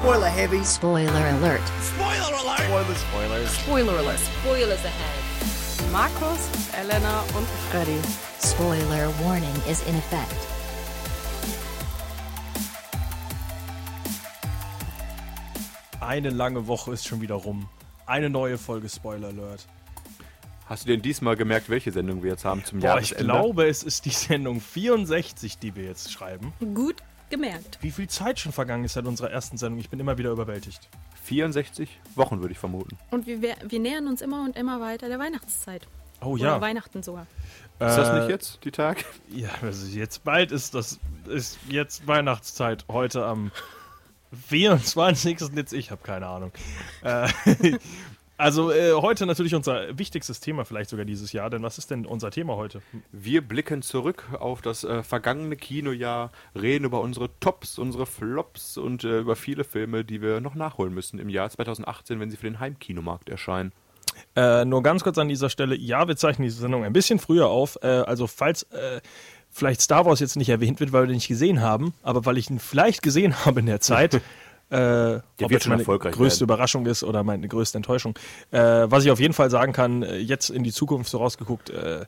Spoiler heavy. Spoiler alert. Spoiler alert. Spoiler, spoilers. Spoiler alert. Spoilers ahead. Markus, Elena und Freddy. Spoiler warning is in effect. Eine lange Woche ist schon wieder rum. Eine neue Folge Spoiler Alert. Hast du denn diesmal gemerkt, welche Sendung wir jetzt haben zum Boah, ich Jahresende? glaube, es ist die Sendung 64, die wir jetzt schreiben. Gut gemerkt. Wie viel Zeit schon vergangen ist seit unserer ersten Sendung? Ich bin immer wieder überwältigt. 64 Wochen, würde ich vermuten. Und wir, wir, nähern uns immer und immer weiter der Weihnachtszeit. Oh Oder ja. Weihnachten sogar. Ist das Äh, nicht jetzt, die Tag? Ja, also jetzt bald ist das ist jetzt Weihnachtszeit. Heute am 24. Jetzt ich habe keine Ahnung. Also äh, heute natürlich unser wichtigstes Thema vielleicht sogar dieses Jahr. Denn was ist denn unser Thema heute? Wir blicken zurück auf das äh, vergangene Kinojahr, reden über unsere Tops, unsere Flops und äh, über viele Filme, die wir noch nachholen müssen im Jahr 2018, wenn sie für den Heimkinomarkt erscheinen. Äh, nur ganz kurz an dieser Stelle. Ja, wir zeichnen diese Sendung ein bisschen früher auf. Äh, also falls äh, vielleicht Star Wars jetzt nicht erwähnt wird, weil wir den nicht gesehen haben, aber weil ich ihn vielleicht gesehen habe in der Zeit. Äh, ob jetzt schon meine größte werden. Überraschung ist oder meine größte Enttäuschung. Äh, was ich auf jeden Fall sagen kann, äh, jetzt in die Zukunft so rausgeguckt, äh,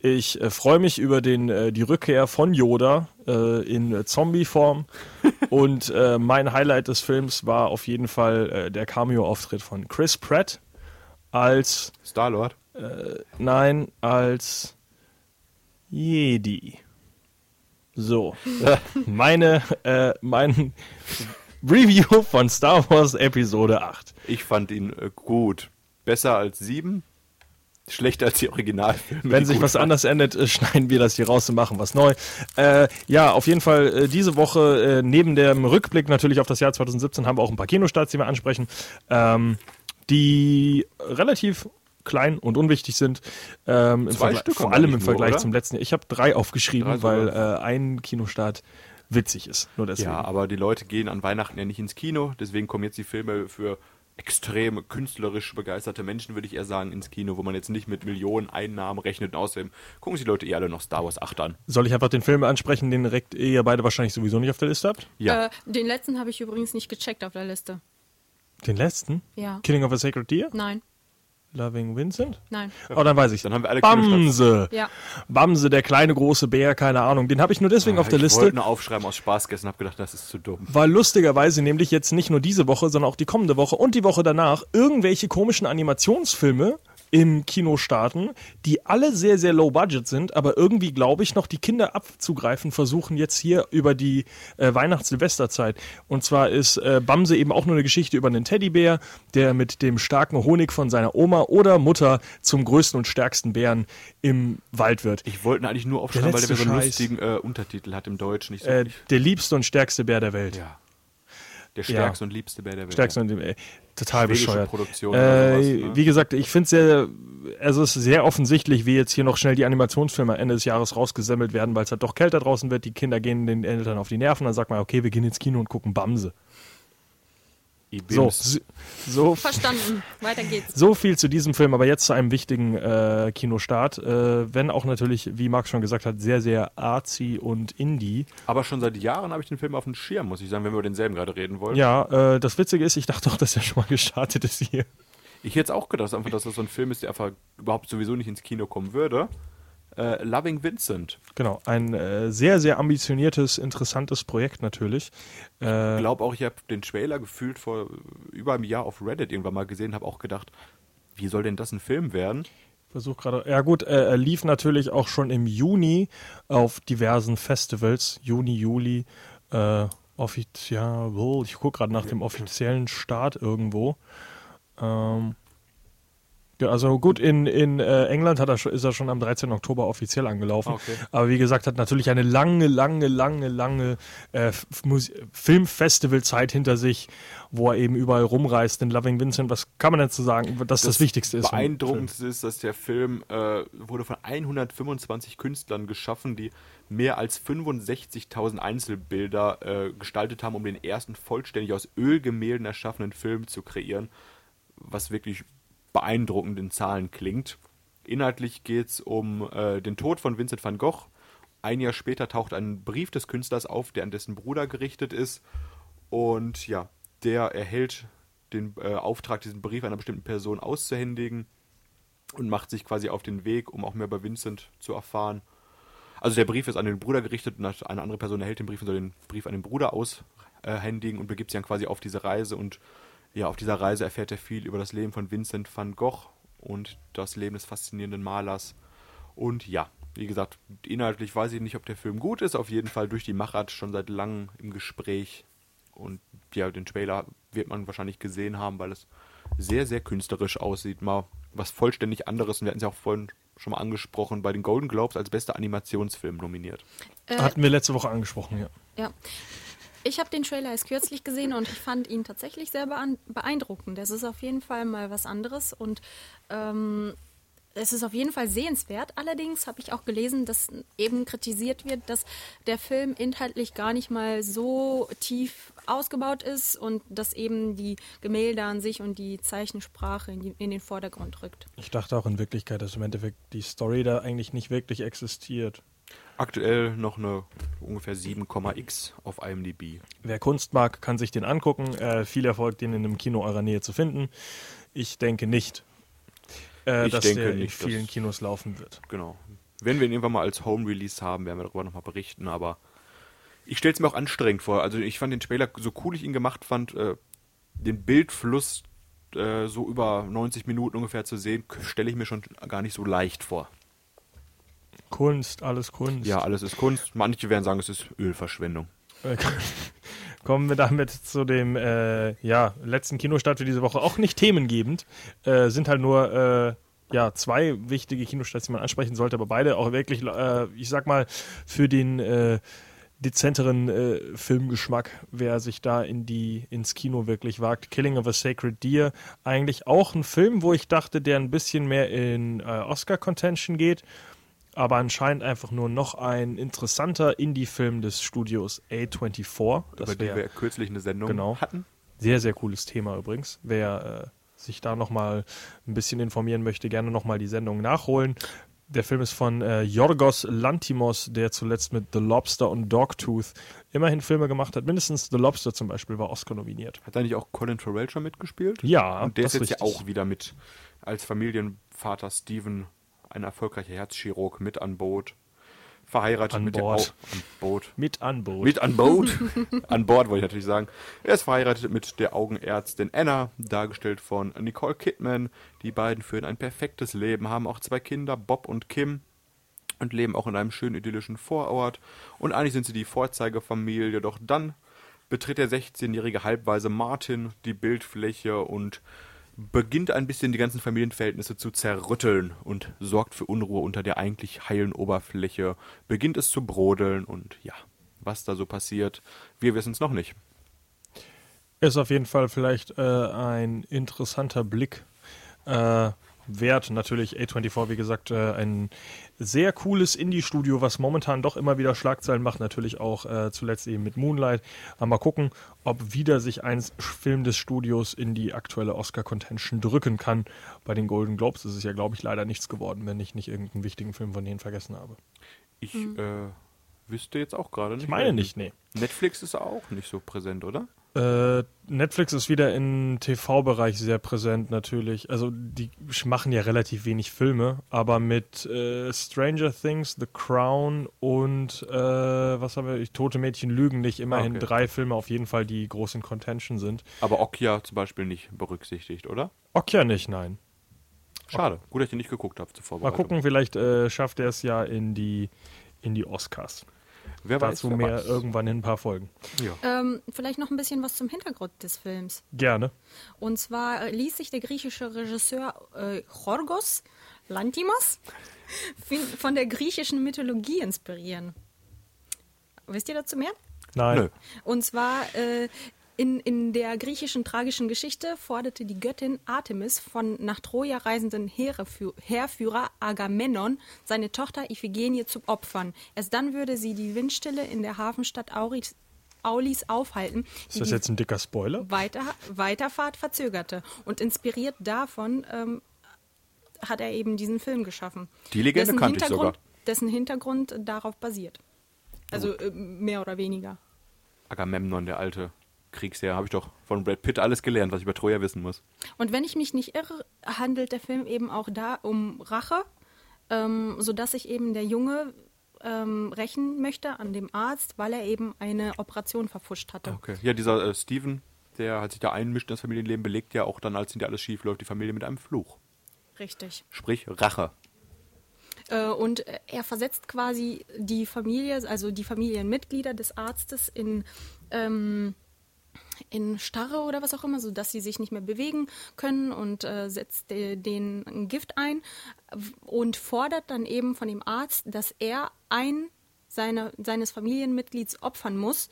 ich äh, freue mich über den, äh, die Rückkehr von Yoda äh, in Zombie-Form. Und äh, mein Highlight des Films war auf jeden Fall äh, der Cameo-Auftritt von Chris Pratt als Star-Lord? Nein, als Jedi. So. Meine, äh, mein Review von Star Wars Episode 8. Ich fand ihn äh, gut. Besser als 7, schlechter als die Originalfilme. Wenn die sich was waren. anders ändert, äh, schneiden wir das hier raus und machen was neu. Äh, ja, auf jeden Fall äh, diese Woche, äh, neben dem Rückblick natürlich auf das Jahr 2017, haben wir auch ein paar Kinostarts, die wir ansprechen, ähm, die relativ klein und unwichtig sind. Ähm, Stück vor allem im nur, Vergleich oder? zum letzten Jahr. Ich habe drei aufgeschrieben, Drei weil äh, ein Kinostart witzig ist. Nur deswegen. Ja, aber die Leute gehen an Weihnachten ja nicht ins Kino, deswegen kommen jetzt die Filme für extrem künstlerisch begeisterte Menschen, würde ich eher sagen, ins Kino, wo man jetzt nicht mit Millionen Einnahmen rechnet. Und außerdem gucken sich die Leute eher alle noch Star Wars 8 an. Soll ich einfach den Film ansprechen, den direkt ihr beide wahrscheinlich sowieso nicht auf der Liste habt? Ja. Äh, den letzten habe ich übrigens nicht gecheckt auf der Liste. Den letzten? Ja. Killing of a Sacred Deer? Nein, Loving Vincent? nein. Oh, dann weiß ich. Dann haben wir alle. Bamse. Ja. Bamse, der kleine große Bär, keine Ahnung. Den habe ich nur deswegen auf der Ah, ich Liste, wollte nur aufschreiben aus Spaß gestern, habe gedacht, das ist zu dumm. weil lustigerweise nämlich jetzt nicht nur diese Woche, sondern auch die kommende Woche und die Woche danach irgendwelche komischen Animationsfilme im Kino starten, die alle sehr, sehr low budget sind, aber irgendwie, glaube ich, noch die Kinder abzugreifen versuchen jetzt hier über die äh, Weihnachts-Silvesterzeit. Und zwar ist äh, Bamse eben auch nur eine Geschichte über einen Teddybär, der mit dem starken Honig von seiner Oma oder Mutter zum größten und stärksten Bären im Wald wird. Ich wollte ihn eigentlich nur aufschreiben, weil der so einen lustigen äh, Untertitel hat im Deutschen. Nicht so Äh, der liebste und stärkste Bär der Welt. ja. Der stärkste und liebste Bär der Welt. Stärkste und äh, total Schwedische bescheuert. Produktion Äh, sowas, ne? Wie gesagt, ich finde es sehr, also es ist sehr offensichtlich, wie jetzt hier noch schnell die Animationsfilme Ende des Jahres rausgesemmelt werden, weil es halt doch kälter draußen wird. Die Kinder gehen den Eltern auf die Nerven. Dann sagt man, okay, wir gehen ins Kino und gucken Bamse. So, so, Verstanden. Weiter geht's. so viel zu diesem Film, aber jetzt zu einem wichtigen äh, Kinostart. Äh, wenn auch natürlich, wie Marc schon gesagt hat, sehr, sehr artsy und indie. Aber schon seit Jahren habe ich den Film auf dem Schirm, muss ich sagen, wenn wir über denselben gerade reden wollen. Ja, äh, das Witzige ist, ich dachte auch, dass er schon mal gestartet ist hier. Ich hätte es auch gedacht, einfach, dass das so ein Film ist, der einfach überhaupt sowieso nicht ins Kino kommen würde. Äh, Loving Vincent. Genau, ein äh, sehr, sehr ambitioniertes, interessantes Projekt natürlich. Äh, Ich glaube auch, ich habe den Trailer gefühlt vor über einem Jahr auf Reddit irgendwann mal gesehen, habe auch gedacht, wie soll denn das ein Film werden? Versuch gerade. Ja gut, äh, er lief natürlich auch schon im Juni auf diversen Festivals. Juni, Juli. Äh, offiziell, ich gucke gerade nach dem offiziellen Start irgendwo. Ähm, ja, also gut, in, in äh, England hat er, schon- ist er schon am 13. Oktober offiziell angelaufen. Okay. Aber wie gesagt, hat natürlich eine lange, lange, lange, lange äh, Filmfestivalzeit hinter sich, wo er eben überall rumreist. In Loving Vincent, was kann man denn zu sagen, dass das, das Wichtigste ist? Beeindruckendste ist, dass der Film äh, wurde von 125 Künstlern geschaffen, die mehr als 65.000 Einzelbilder äh, gestaltet haben, um den ersten vollständig aus Ölgemälden erschaffenen Film zu kreieren, was wirklich beeindruckend in Zahlen klingt. Inhaltlich geht es um äh, den Tod von Vincent van Gogh. Ein Jahr später taucht ein Brief des Künstlers auf, der an dessen Bruder gerichtet ist. Und ja, der erhält den äh, Auftrag, diesen Brief einer bestimmten Person auszuhändigen und macht sich quasi auf den Weg, um auch mehr über Vincent zu erfahren. Also der Brief ist an den Bruder gerichtet und eine andere Person erhält den Brief und soll den Brief an den Bruder aushändigen und begibt sich dann quasi auf diese Reise und ja, auf dieser Reise erfährt er viel über das Leben von Vincent van Gogh und das Leben des faszinierenden Malers. Und ja, wie gesagt, inhaltlich weiß ich nicht, ob der Film gut ist. Auf jeden Fall durch die Machart schon seit langem im Gespräch. Und ja, den Trailer wird man wahrscheinlich gesehen haben, weil es sehr, sehr künstlerisch aussieht. Mal was vollständig anderes. Und wir hatten es ja auch vorhin schon mal angesprochen, bei den Golden Globes als bester Animationsfilm nominiert. Äh, Hatten wir letzte Woche angesprochen, ja. Ja. Ich habe den Trailer erst kürzlich gesehen und ich fand ihn tatsächlich sehr beein- beeindruckend. Es ist auf jeden Fall mal was anderes und ähm, es ist auf jeden Fall sehenswert. Allerdings habe ich auch gelesen, dass eben kritisiert wird, dass der Film inhaltlich gar nicht mal so tief ausgebaut ist und dass eben die Gemälde an sich und die Zeichensprache in, die, in den Vordergrund rückt. Ich dachte auch in Wirklichkeit, dass im Endeffekt die Story da eigentlich nicht wirklich existiert. Aktuell noch eine ungefähr 7,x auf IMDb. Wer Kunst mag, kann sich den angucken. Äh, viel Erfolg, den in einem Kino eurer Nähe zu finden. Ich denke nicht, äh, Ich dass denke der in nicht, vielen dass- Kinos laufen wird. Genau. Wenn wir ihn irgendwann mal als Home Release haben, werden wir darüber nochmal berichten, aber ich stelle es mir auch anstrengend vor. Also ich fand den Trailer, so cool ich ihn gemacht fand, äh, den Bildfluss äh, so über 90 Minuten ungefähr zu sehen, stelle ich mir schon gar nicht so leicht vor. Kunst, alles Kunst. Ja, alles ist Kunst. Manche werden sagen, es ist Ölverschwendung. Kommen wir damit zu dem äh, ja, letzten Kinostart für diese Woche. Auch nicht themengebend. Äh, sind halt nur äh, ja, zwei wichtige Kinostarts, die man ansprechen sollte, aber beide auch wirklich, äh, ich sag mal, für den äh, dezenteren äh, Filmgeschmack, wer sich da in die, ins Kino wirklich wagt. Killing of a Sacred Deer, eigentlich auch ein Film, wo ich dachte, der ein bisschen mehr in äh, Oscar-Contention geht aber anscheinend einfach nur noch ein interessanter Indie-Film des Studios A24. Das über wär wir kürzlich eine Sendung Genau. hatten. sehr, sehr cooles Thema übrigens. Wer äh, sich da nochmal ein bisschen informieren möchte, gerne nochmal die Sendung nachholen. Der Film ist von äh, Yorgos Lantimos, der zuletzt mit The Lobster und Dogtooth immerhin Filme gemacht hat. Mindestens The Lobster zum Beispiel war Oscar nominiert. Hat da nicht auch Colin Farrell schon mitgespielt? Ja, Und der ist jetzt ja richtig. auch wieder mit als Familienvater Steven, ein erfolgreicher Herzchirurg, mit an Boot. Verheiratet An mit Bord. der Au an Boot. Mit Anbot. Mit an Boot. an Bord wollte ich natürlich sagen. Er ist verheiratet mit der Augenärztin Anna, dargestellt von Nicole Kidman. Die beiden führen ein perfektes Leben, haben auch zwei Kinder, Bob und Kim. Und leben auch in einem schönen idyllischen Vorort. Und eigentlich sind sie die Vorzeigefamilie. Doch dann betritt der 16-jährige Halbweise Martin die Bildfläche und beginnt ein bisschen die ganzen Familienverhältnisse zu zerrütteln und sorgt für Unruhe unter der eigentlich heilen Oberfläche, beginnt es zu brodeln und ja, was da so passiert, wir wissen es noch nicht. Ist auf jeden Fall vielleicht äh, ein interessanter Blick äh, wert. Natürlich A24, wie gesagt, äh, ein sehr cooles Indie-Studio, was momentan doch immer wieder Schlagzeilen macht. Natürlich auch äh, zuletzt eben mit Moonlight. Aber mal gucken, ob wieder sich ein Film des Studios in die aktuelle Oscar-Contention drücken kann. Bei den Golden Globes ist es ja, glaube ich, leider nichts geworden, wenn ich nicht irgendeinen wichtigen Film von denen vergessen habe. Ich äh, wüsste jetzt auch gerade nicht. Ich meine nicht, nee. Netflix ist auch nicht so präsent, oder? Äh, Netflix ist wieder im TV-Bereich sehr präsent natürlich. Also die machen ja relativ wenig Filme, aber mit äh, Stranger Things, The Crown und äh, was haben wir? Tote Mädchen lügen nicht. Immerhin okay. drei Filme auf jeden Fall, die groß in Contention sind. Aber Okja zum Beispiel nicht berücksichtigt, oder? Okja nicht, nein. Schade. Gut, dass ich nicht geguckt habe zuvor. Mal gucken, vielleicht äh, schafft er es ja in die in die Oscars. Wer Dazu wer mehr irgendwann in ein paar Folgen. Ja. Ähm, vielleicht noch ein bisschen was zum Hintergrund des Films. Gerne. Und zwar äh, ließ sich der griechische Regisseur äh, Chorgos Lantimos von der griechischen Mythologie inspirieren. Wisst ihr dazu mehr? Nein. Nö. Und zwar äh, in, in der griechischen tragischen Geschichte forderte die Göttin Artemis von nach Troja reisenden Heerführer Agamemnon seine Tochter Iphigenie zu opfern. Erst dann würde sie die Windstille in der Hafenstadt Auris, Aulis aufhalten, Ist die das die jetzt ein dicker Spoiler? Weiter, Weiterfahrt verzögerte. Und inspiriert davon ähm, hat er eben diesen Film geschaffen. Die Legende dessen kannte ich Hintergrund, sogar. Dessen Hintergrund darauf basiert. Also äh, mehr oder weniger. Agamemnon, der alte Kriegsheer. Habe ich doch von Brad Pitt alles gelernt, was ich über Troja wissen muss. Und wenn ich mich nicht irre, handelt der Film eben auch da um Rache, ähm, sodass sich eben der Junge ähm, rächen möchte an dem Arzt, weil er eben eine Operation verfuscht hatte. Okay. Ja, dieser äh, Steven, der hat sich da einmischt in das Familienleben, belegt ja auch dann, als hinter alles schief läuft, die Familie mit einem Fluch. Richtig. Sprich, Rache. Äh, und er versetzt quasi die Familie, also die Familienmitglieder des Arztes in, ähm, in Starre oder was auch immer, sodass sie sich nicht mehr bewegen können und äh, setzt de, den ein Gift ein und fordert dann eben von dem Arzt, dass er ein seiner, seines Familienmitglieds opfern muss,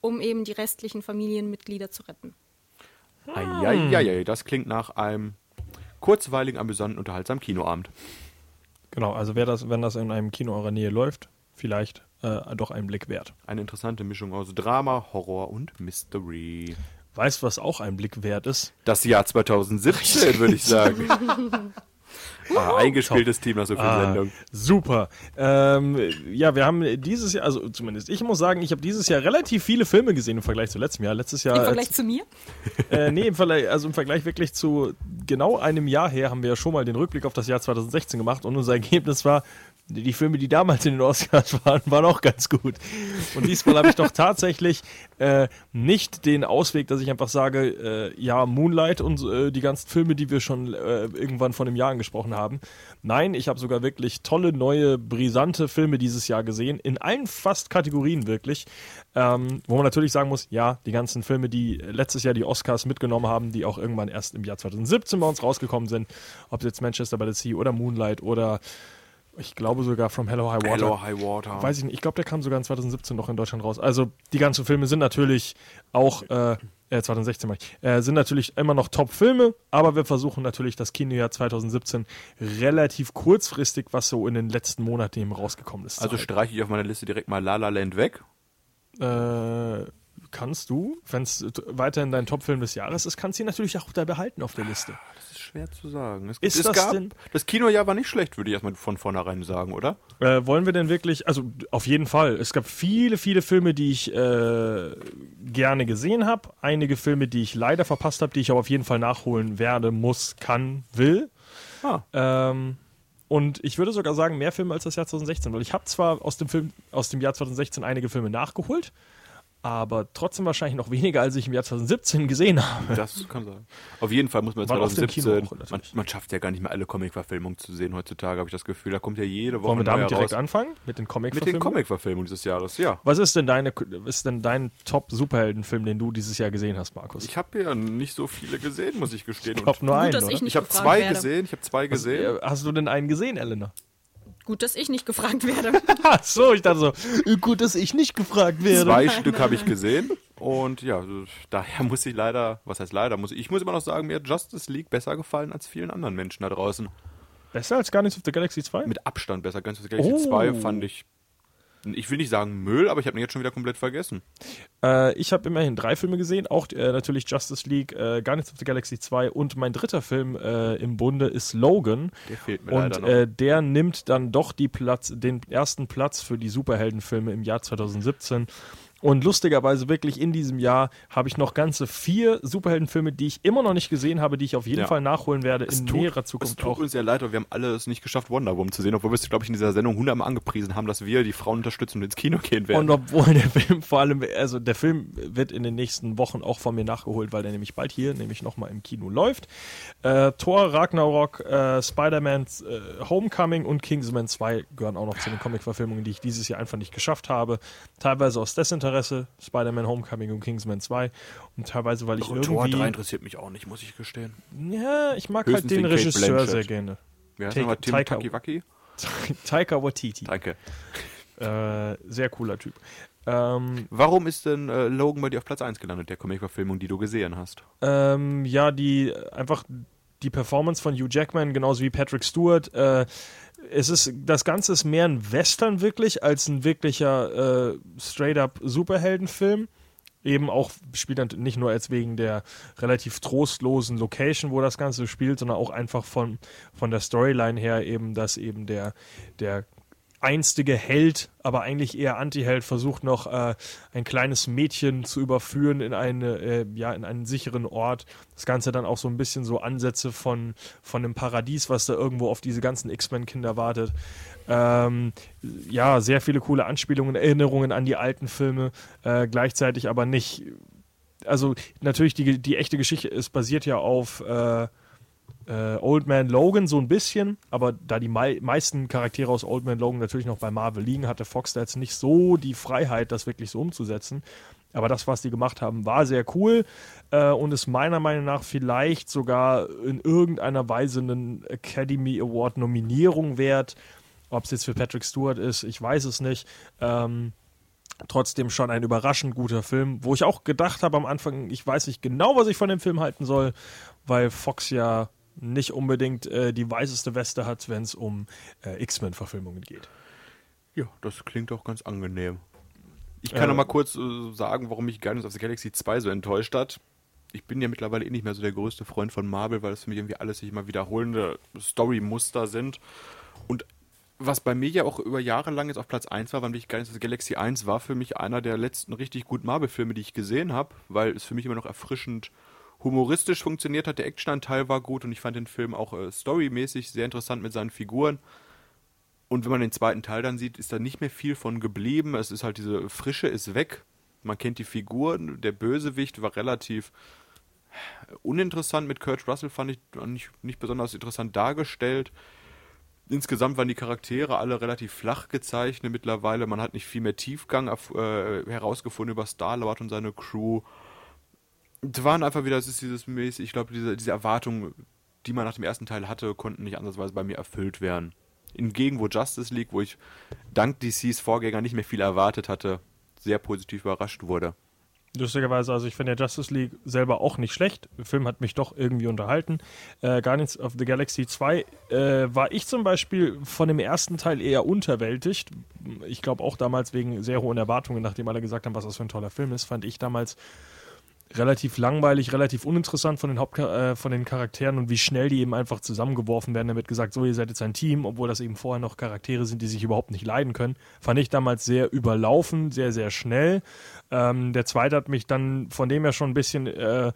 um eben die restlichen Familienmitglieder zu retten. Eieiei, das klingt nach einem kurzweiligen, amüsanten, unterhaltsamen Kinoabend. Genau, also wer das, wenn das in einem Kino eurer Nähe läuft, vielleicht äh, doch einen Blick wert. Eine interessante Mischung aus Drama, Horror und Mystery. Weißt du, was auch ein Blick wert ist? Das Jahr 2017, würde ich sagen. ah, eingespieltes Team nach so vielen Ah, Sendungen. super. Ähm, ja, wir haben dieses Jahr, also zumindest ich muss sagen, ich habe dieses Jahr relativ viele Filme gesehen im Vergleich zu letztem Jahr. Letztes Jahr Im Vergleich zu mir? Äh, nee, im Vergleich, also im Vergleich wirklich zu genau einem Jahr her haben wir ja schon mal den Rückblick auf das Jahr 2016 gemacht und unser Ergebnis war, die Filme, die damals in den Oscars waren, waren auch ganz gut. Und diesmal habe ich doch tatsächlich äh, nicht den Ausweg, dass ich einfach sage, äh, ja, Moonlight und äh, die ganzen Filme, die wir schon äh, irgendwann vor einem Jahr angesprochen haben. Nein, ich habe sogar wirklich tolle, neue, brisante Filme dieses Jahr gesehen, in allen fast Kategorien wirklich. Ähm, wo man natürlich sagen muss, ja, die ganzen Filme, die letztes Jahr die Oscars mitgenommen haben, die auch irgendwann erst im Jahr 2017 bei uns rausgekommen sind, ob es jetzt Manchester by the Sea oder Moonlight oder ich glaube sogar From Hello High Water. Hello, High Water. Weiß ich nicht. Ich glaube, der kam sogar in 2017 noch in Deutschland raus. Also die ganzen Filme sind natürlich auch, äh, äh 2016 meine ich, äh, sind natürlich immer noch Top-Filme, aber wir versuchen natürlich das Kinojahr 2017 relativ kurzfristig, was so in den letzten Monaten eben rausgekommen ist. Also streiche ich auf meiner Liste direkt mal La La Land weg. Äh, kannst du, wenn es weiterhin dein Top-Film des Jahres ist, kannst du ihn natürlich auch da behalten auf der Liste. Das ist schwer zu sagen. Es, Ist es das gab, denn- das Kinojahr war nicht schlecht, würde ich erstmal von vornherein sagen, oder? Äh, wollen wir denn wirklich, also auf jeden Fall, es gab viele, viele Filme, die ich äh, gerne gesehen habe, einige Filme, die ich leider verpasst habe, die ich aber auf jeden Fall nachholen werde, muss, kann, will. Ah. Ähm, und ich würde sogar sagen, mehr Filme als das Jahr 2016, weil ich habe zwar aus dem Film, aus dem Jahr 2016 einige Filme nachgeholt, aber trotzdem wahrscheinlich noch weniger, als ich im Jahr 2017 gesehen habe. Das kann sein. Auf jeden Fall muss man War auf dem Kino 2017, auch, man, man schafft ja gar nicht mehr alle Comic-Verfilmungen zu sehen heutzutage, habe ich das Gefühl. Da kommt ja jede Woche Wollen wir damit direkt raus. anfangen? Mit den comic Mit den Comic-Verfilmungen dieses Jahres, ja. Was ist denn deine, ist denn dein Top-Superheldenfilm, den du dieses Jahr gesehen hast, Markus? Ich habe ja nicht so viele gesehen, muss ich gestehen. Ich glaube nur Gut, einen, dass oder? ich ich habe zwei werde. gesehen, ich habe zwei gesehen. Äh, Hast du denn einen gesehen, Elena? Gut, dass ich nicht gefragt werde. Ach so, ich dachte so, gut, dass ich nicht gefragt werde. Zwei Stück habe ich gesehen. Und ja, daher muss ich leider, was heißt leider, muss ich, ich muss immer noch sagen, mir hat Justice League besser gefallen als vielen anderen Menschen da draußen. Besser als Guardians of the Galaxy 2? Mit Abstand besser. Ganz Galaxy Oh. 2 fand ich, ich will nicht sagen Müll, aber ich habe ihn jetzt schon wieder komplett vergessen. Äh, ich habe immerhin drei Filme gesehen, auch äh, natürlich Justice League, äh, Guardians of the Galaxy 2 und mein dritter Film äh, im Bunde ist Logan. Der fehlt mir Und leider noch. äh, der nimmt dann doch die Platz, den ersten Platz für die Superheldenfilme im Jahr 2017. Und lustigerweise wirklich in diesem Jahr habe ich noch ganze vier Superheldenfilme, die ich immer noch nicht gesehen habe, die ich auf jeden Ja. Fall nachholen werde in tut- näherer Es Zukunft tut auch. uns ja leid, aber wir haben alle es nicht geschafft, Wonder Woman zu sehen, obwohl wir es, glaube ich, in dieser Sendung hundertmal angepriesen haben, dass wir die Frauen unterstützen und ins Kino gehen werden. Und obwohl der Film vor allem, also der Film wird in den nächsten Wochen auch von mir nachgeholt, weil der nämlich bald hier nämlich nochmal im Kino läuft. Äh, Thor, Ragnarok, äh, Spider-Man, äh, Homecoming und Kingsman 2 gehören auch noch zu den Comic-Verfilmungen, die ich dieses Jahr einfach nicht geschafft habe. Teilweise aus Desinteresse, Spider-Man, Homecoming und Kingsman 2 und teilweise, weil ich und Tor 3 irgendwie... interessiert mich auch nicht, muss ich gestehen. Ja, ich mag Höchstens halt den den Regisseur sehr gerne. Take- nochmal? Tim Taika- Takiwaki? Taika Waititi. Danke. Äh, sehr cooler Typ. Ähm, Warum ist denn äh, Logan bei dir auf Platz 1 gelandet, der Comic-Verfilmung, die du gesehen hast? Ähm, ja, die einfach die Performance von Hugh Jackman, genauso wie Patrick Stewart. Äh, es ist das Ganze ist mehr ein Western wirklich als ein wirklicher äh, straight-up Superheldenfilm. Eben auch spielt dann nicht nur jetzt wegen der relativ trostlosen Location, wo das Ganze spielt, sondern auch einfach von, von der Storyline her eben, dass eben der, der einstige Held, aber eigentlich eher Anti-Held, versucht noch äh, ein kleines Mädchen zu überführen in, eine, äh, ja, in einen sicheren Ort. Das Ganze dann auch so ein bisschen so Ansätze von, von einem Paradies, was da irgendwo auf diese ganzen X-Men-Kinder wartet. Ähm, ja, sehr viele coole Anspielungen, Erinnerungen an die alten Filme, äh, gleichzeitig aber nicht. Also natürlich die, die echte Geschichte ist basiert ja auf äh, äh, Old Man Logan so ein bisschen, aber da die mei meisten Charaktere aus Old Man Logan natürlich noch bei Marvel liegen, hatte Fox da jetzt nicht so die Freiheit, das wirklich so umzusetzen. Aber das, was die gemacht haben, war sehr cool äh, und ist meiner Meinung nach vielleicht sogar in irgendeiner Weise einen Academy Award Nominierung wert. Ob es jetzt für Patrick Stewart ist, ich weiß es nicht. Ähm, trotzdem schon ein überraschend guter Film, wo ich auch gedacht habe am Anfang, ich weiß nicht genau, was ich von dem Film halten soll, weil Fox ja nicht unbedingt äh, die weißeste Weste hat, wenn es um äh, X-Men-Verfilmungen geht. Ja, das klingt doch ganz angenehm. Ich kann äh, noch mal kurz äh, sagen, warum mich Guardians of the Galaxy 2 so enttäuscht hat. Ich bin ja mittlerweile eh nicht mehr so der größte Freund von Marvel, weil es für mich irgendwie alles sich immer wiederholende Story-Muster sind. Und was bei mir ja auch über Jahre lang jetzt auf Platz 1 war, wann ich Guardians of the Galaxy 1 war für mich einer der letzten richtig guten Marvel-Filme, die ich gesehen habe, weil es für mich immer noch erfrischend humoristisch funktioniert hat. Der Actionanteil war gut und ich fand den Film auch äh, storymäßig sehr interessant mit seinen Figuren. Und wenn man den zweiten Teil dann sieht, ist da nicht mehr viel von geblieben. Es ist halt diese Frische ist weg. Man kennt die Figuren. Der Bösewicht war relativ uninteressant mit Kurt Russell, fand ich nicht, nicht besonders interessant dargestellt. Insgesamt waren die Charaktere alle relativ flach gezeichnet mittlerweile. Man hat nicht viel mehr Tiefgang äh, herausgefunden über Star-Lord und seine Crew es waren einfach wieder, es ist dieses mäßig, ich glaube, diese, diese Erwartungen, die man nach dem ersten Teil hatte, konnten nicht andersweise bei mir erfüllt werden. Hingegen, wo Justice League, wo ich dank DCs Vorgänger nicht mehr viel erwartet hatte, sehr positiv überrascht wurde. Lustigerweise, also ich finde ja Justice League selber auch nicht schlecht. Der Film hat mich doch irgendwie unterhalten. Äh, Guardians of the Galaxy 2 äh, war ich zum Beispiel von dem ersten Teil eher unterwältigt. Ich glaube auch damals wegen sehr hohen Erwartungen, nachdem alle gesagt haben, was das für ein toller Film ist, fand ich damals relativ langweilig, relativ uninteressant von den Haupt äh, von den Charakteren und wie schnell die eben einfach zusammengeworfen werden. Damit gesagt, so ihr seid jetzt ein Team, obwohl das eben vorher noch Charaktere sind, die sich überhaupt nicht leiden können. Fand ich damals sehr überlaufen, sehr sehr schnell. Ähm, der zweite hat mich dann von dem ja schon ein bisschen äh,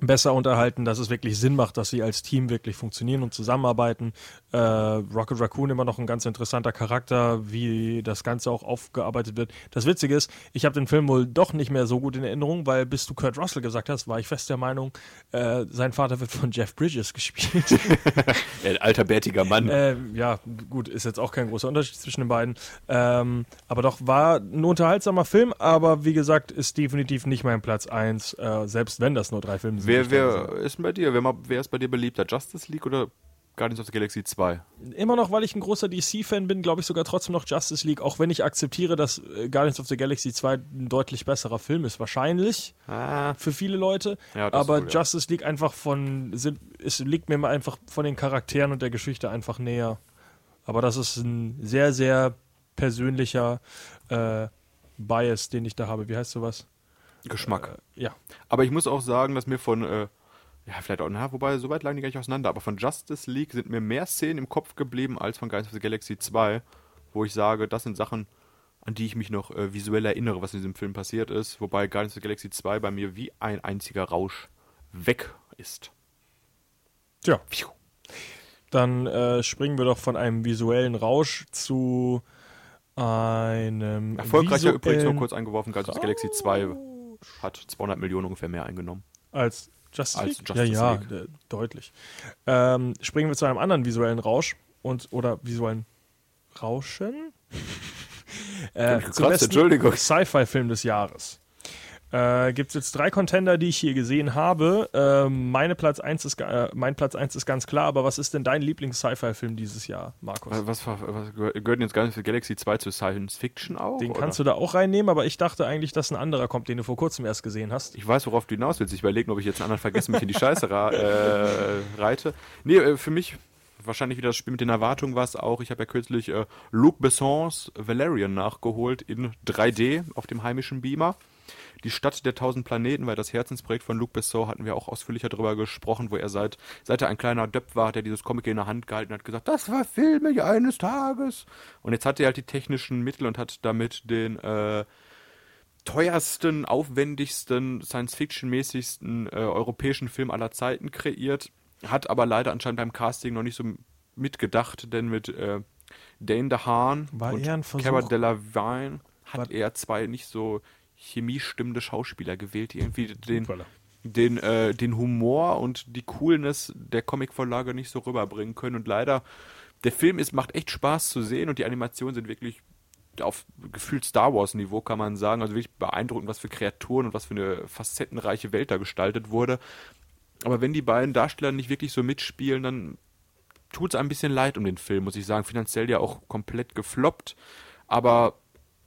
besser unterhalten, dass es wirklich Sinn macht, dass sie als Team wirklich funktionieren und zusammenarbeiten. Äh, Rocket Raccoon immer noch ein ganz interessanter Charakter, wie das Ganze auch aufgearbeitet wird. Das Witzige ist, ich habe den Film wohl doch nicht mehr so gut in Erinnerung, weil bis du Kurt Russell gesagt hast, war ich fest der Meinung, äh, sein Vater wird von Jeff Bridges gespielt. ein alter bärtiger Mann. Äh, ja, gut, ist jetzt auch kein großer Unterschied zwischen den beiden. Ähm, aber doch war ein unterhaltsamer Film, aber wie gesagt, ist definitiv nicht mein Platz 1, äh, selbst wenn das nur drei Filme sind. Wer, wer ist denn bei dir? Wer, wer ist bei dir beliebter? Justice League oder Guardians of the Galaxy 2? Immer noch, weil ich ein großer DC-Fan bin, glaube ich sogar trotzdem noch Justice League, auch wenn ich akzeptiere, dass äh, Guardians of the Galaxy 2 ein deutlich besserer Film ist. Wahrscheinlich ah. für viele Leute. Ja, aber wohl, ja. Justice League einfach von, sind, es liegt mir einfach von den Charakteren und der Geschichte einfach näher. Aber das ist ein sehr, sehr persönlicher äh, Bias, den ich da habe. Wie heißt sowas? Geschmack. Äh, ja. Aber ich muss auch sagen, dass mir von, äh, ja, vielleicht auch, na, wobei, so weit lagen die gar nicht auseinander, aber von Justice League sind mir mehr Szenen im Kopf geblieben als von Guardians of the Galaxy 2, wo ich sage, das sind Sachen, an die ich mich noch äh, visuell erinnere, was in diesem Film passiert ist, wobei Guardians of the Galaxy 2 bei mir wie ein einziger Rausch weg ist. Tja. Dann äh, springen wir doch von einem visuellen Rausch zu einem. Erfolgreicher übrigens nur kurz eingeworfen, Guardians of the Galaxy 2 hat 200 Millionen ungefähr mehr eingenommen. Als Justice League? Als Justice ja, League. ja, deutlich. Ähm, springen wir zu einem anderen visuellen Rausch und oder visuellen Rauschen. äh, Krass, Entschuldigung. Sci-Fi-Film des Jahres. Äh, Gibt es jetzt drei Contender, die ich hier gesehen habe. Äh, meine Platz 1 ist, äh, mein Platz 1 ist ganz klar, aber was ist denn dein Lieblings-Sci-Fi-Film dieses Jahr, Markus? Was, was, was gehört jetzt gar nicht für Galaxy 2 zu Science Fiction auch? Den oder? kannst du da auch reinnehmen, aber ich dachte eigentlich, dass ein anderer kommt, den du vor kurzem erst gesehen hast. Ich weiß, worauf du hinaus willst. Ich überlege, ob ich jetzt einen anderen vergessen, mich in die Scheiße äh, reite. Nee, äh, für mich wahrscheinlich wieder das Spiel mit den Erwartungen war es auch. Ich habe ja kürzlich äh, Luc Bessons Valerian nachgeholt in 3D auf dem heimischen Beamer. Die Stadt der tausend Planeten, weil das Herzensprojekt von Luc Besson hatten wir auch ausführlicher darüber gesprochen, wo er seit, seit er ein kleiner Depp war, hat er dieses Comic in der Hand gehalten hat gesagt, das verfilme ich eines Tages. Und jetzt hat er halt die technischen Mittel und hat damit den äh, teuersten, aufwendigsten, Science-Fiction-mäßigsten äh, europäischen Film aller Zeiten kreiert. Hat aber leider anscheinend beim Casting noch nicht so mitgedacht, denn mit äh, Dane DeHaan War und Cara Delevingne hat War- er zwei nicht so chemiestimmende Schauspieler gewählt, die irgendwie den, den, äh, den Humor und die Coolness der Comicvorlage nicht so rüberbringen können. Und leider, der Film ist, macht echt Spaß zu sehen und die Animationen sind wirklich auf gefühlt Star Wars-Niveau, kann man sagen. Also wirklich beeindruckend, was für Kreaturen und was für eine facettenreiche Welt da gestaltet wurde. Aber wenn die beiden Darsteller nicht wirklich so mitspielen, dann tut es ein bisschen leid um den Film, muss ich sagen. Finanziell ja auch komplett gefloppt. Aber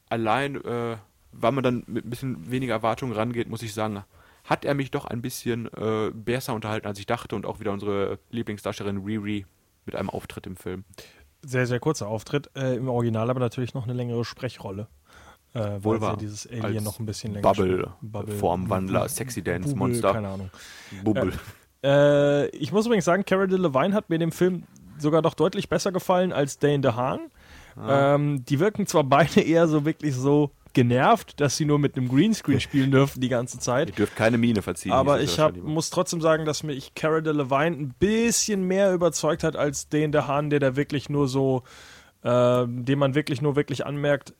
allein, äh, weil man dann mit ein bisschen weniger Erwartungen rangeht, muss ich sagen, hat er mich doch ein bisschen äh, besser unterhalten, als ich dachte. Und auch wieder unsere Lieblingsdarstellerin Riri mit einem Auftritt im Film. Sehr, sehr kurzer Auftritt. Äh, Im Original aber natürlich noch eine längere Sprechrolle. Äh, Wohl sie dieses Alien noch ein bisschen länger Bubble, spielt. Formwandler, Sexy Dance Monster. Keine Ahnung. Bubble. Äh, ich muss übrigens sagen, Cara Delevingne hat mir dem Film sogar noch deutlich besser gefallen als Dane DeHaan. Ah. Ähm, die wirken zwar beide eher so wirklich so genervt, dass sie nur mit einem Greenscreen spielen dürfen die ganze Ihr Zeit. dürft keine Miene verziehen. Aber ich hab, muss trotzdem sagen, dass mich Cara Delevingne ein bisschen mehr überzeugt hat als den der Hahn, der da wirklich nur so, äh, dem man wirklich nur wirklich anmerkt,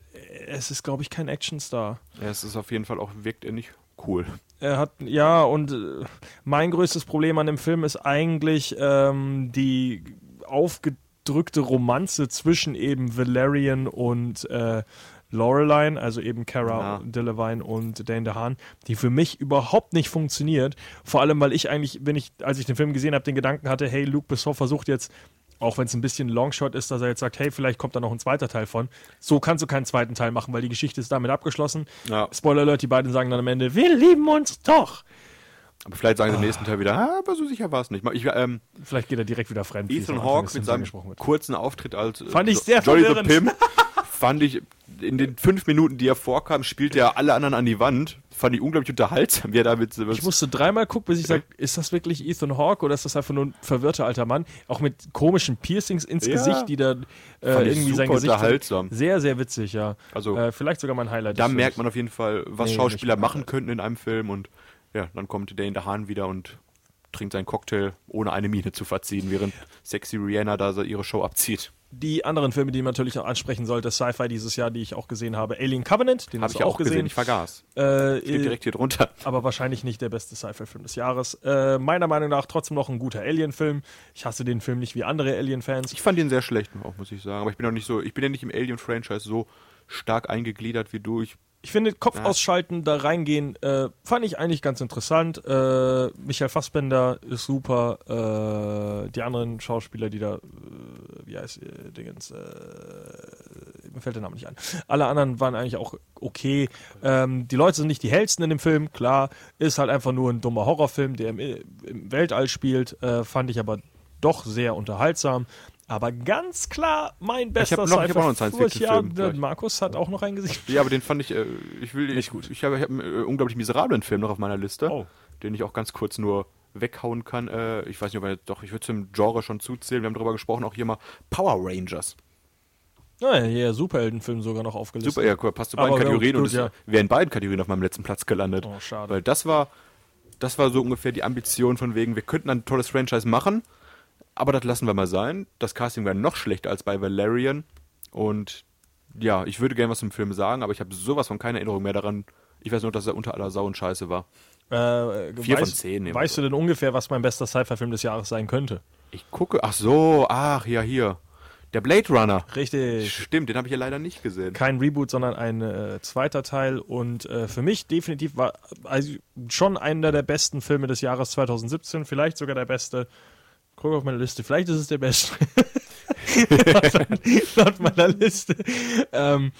es ist, glaube ich, kein Actionstar. ja, es ist auf jeden Fall auch, wirkt er nicht cool. Er hat, ja, und äh, mein größtes Problem an dem Film ist eigentlich ähm, die aufgedrückte Romanze zwischen eben Valerian und äh, Laureline, also eben Cara Ja. Delevingne und Dane DeHaan, die für mich überhaupt nicht funktioniert. Vor allem, weil ich eigentlich, wenn ich, als ich den Film gesehen habe, den Gedanken hatte, hey, Luc Besson versucht jetzt, auch wenn es ein bisschen Longshot ist, dass er jetzt sagt, hey, vielleicht kommt da noch ein zweiter Teil von. So kannst du keinen zweiten Teil machen, weil die Geschichte ist damit abgeschlossen. Ja. Spoiler Alert, die beiden sagen dann am Ende, wir lieben uns doch. Aber vielleicht sagen sie im nächsten Teil wieder, ah, aber so sicher war es nicht. Ich, ähm, Vielleicht geht er direkt wieder fremd. Ethan Hawke mit seinem kurzen Auftritt als äh, Fand ich sehr the verwirrend. Pimp, fand ich in den fünf Minuten, die er vorkam, spielt er alle anderen an die Wand. Fand ich unglaublich unterhaltsam, wie er damit Ich musste dreimal gucken, bis ich sage, ist das wirklich Ethan Hawke oder ist das einfach nur ein verwirrter alter Mann? Auch mit komischen Piercings ins Ja. Gesicht, die da äh, irgendwie sein Gesicht. unterhaltsam. Sehr, sehr witzig, ja. Also- äh, vielleicht sogar mein Highlight. da merkt man auf jeden Fall, was Nee, Schauspieler machen könnten in einem Film und ja, dann kommt Dane DeHaan wieder und trinkt seinen Cocktail, ohne eine Miene zu verziehen, während Sexy Rihanna da ihre Show abzieht. Die anderen Filme, die man natürlich auch ansprechen sollte, Sci-Fi dieses Jahr, die ich auch gesehen habe. Alien Covenant, den Habe ich auch gesehen, ich vergaß. Äh, Steht direkt hier drunter. aber wahrscheinlich nicht der beste Sci-Fi-Film des Jahres. Äh, meiner Meinung nach trotzdem noch ein guter Alien-Film. Ich hasse den Film nicht wie andere Alien-Fans. Ich fand ihn sehr schlecht, auch muss ich sagen. Aber ich bin auch nicht so, ich bin ja nicht im Alien-Franchise so stark eingegliedert wie du. Ich, Ich finde, Kopf Ja. ausschalten, da reingehen, äh, fand ich eigentlich ganz interessant. Äh, Michael Fassbender ist super. Äh, die anderen Schauspieler, die da, äh, wie heißt äh, Dingens, äh, mir fällt der Name nicht ein. Alle anderen waren eigentlich auch okay. Ähm, die Leute sind nicht die hellsten in dem Film, klar. Ist halt einfach nur ein dummer Horrorfilm, der im, im Weltall spielt. Fand ich aber doch sehr unterhaltsam. Aber ganz klar mein bester hab noch- ich noch einen Science-Fiction-Film Ja, der gleich. Markus hat auch noch einen gesehen. ja, aber den fand ich, äh, ich will, ich, gut. ich habe ich hab einen äh, unglaublich miserablen Film noch auf meiner Liste, Oh. den ich auch ganz kurz nur weghauen kann. Äh, ich weiß nicht, ob er, doch, ich würde zum Genre schon zuzählen. Wir haben darüber gesprochen, auch hier mal Power Rangers. Naja, hier Superheldenfilm sogar noch aufgelistet. Super, ja, cool, passt zu beiden ja, Kategorien und gut, es ja. wäre in beiden Kategorien auf meinem letzten Platz gelandet. Oh, schade. Weil das war, das war so ungefähr die Ambition von wegen, wir könnten ein tolles Franchise machen, aber das lassen wir mal sein. Das Casting wäre noch schlechter als bei Valerian. Und ja, ich würde gerne was zum Film sagen, aber ich habe sowas von keine Erinnerung mehr daran. Ich weiß nur, dass er unter aller Sau und Scheiße war. Äh, Vier von weißt, zehn Weißt du denn ungefähr, was mein bester Sci-Fi-Film des Jahres sein könnte? Ich gucke, ach so, ach ja, hier. Der Blade Runner. Richtig. Stimmt, den habe ich ja leider nicht gesehen. Kein Reboot, sondern ein äh, zweiter Teil. Und äh, für mich definitiv war also schon einer der besten Filme des Jahres 2017. Vielleicht sogar der beste. Guck auf meine Liste. Vielleicht ist es der beste. Laut meiner Liste. Ähm,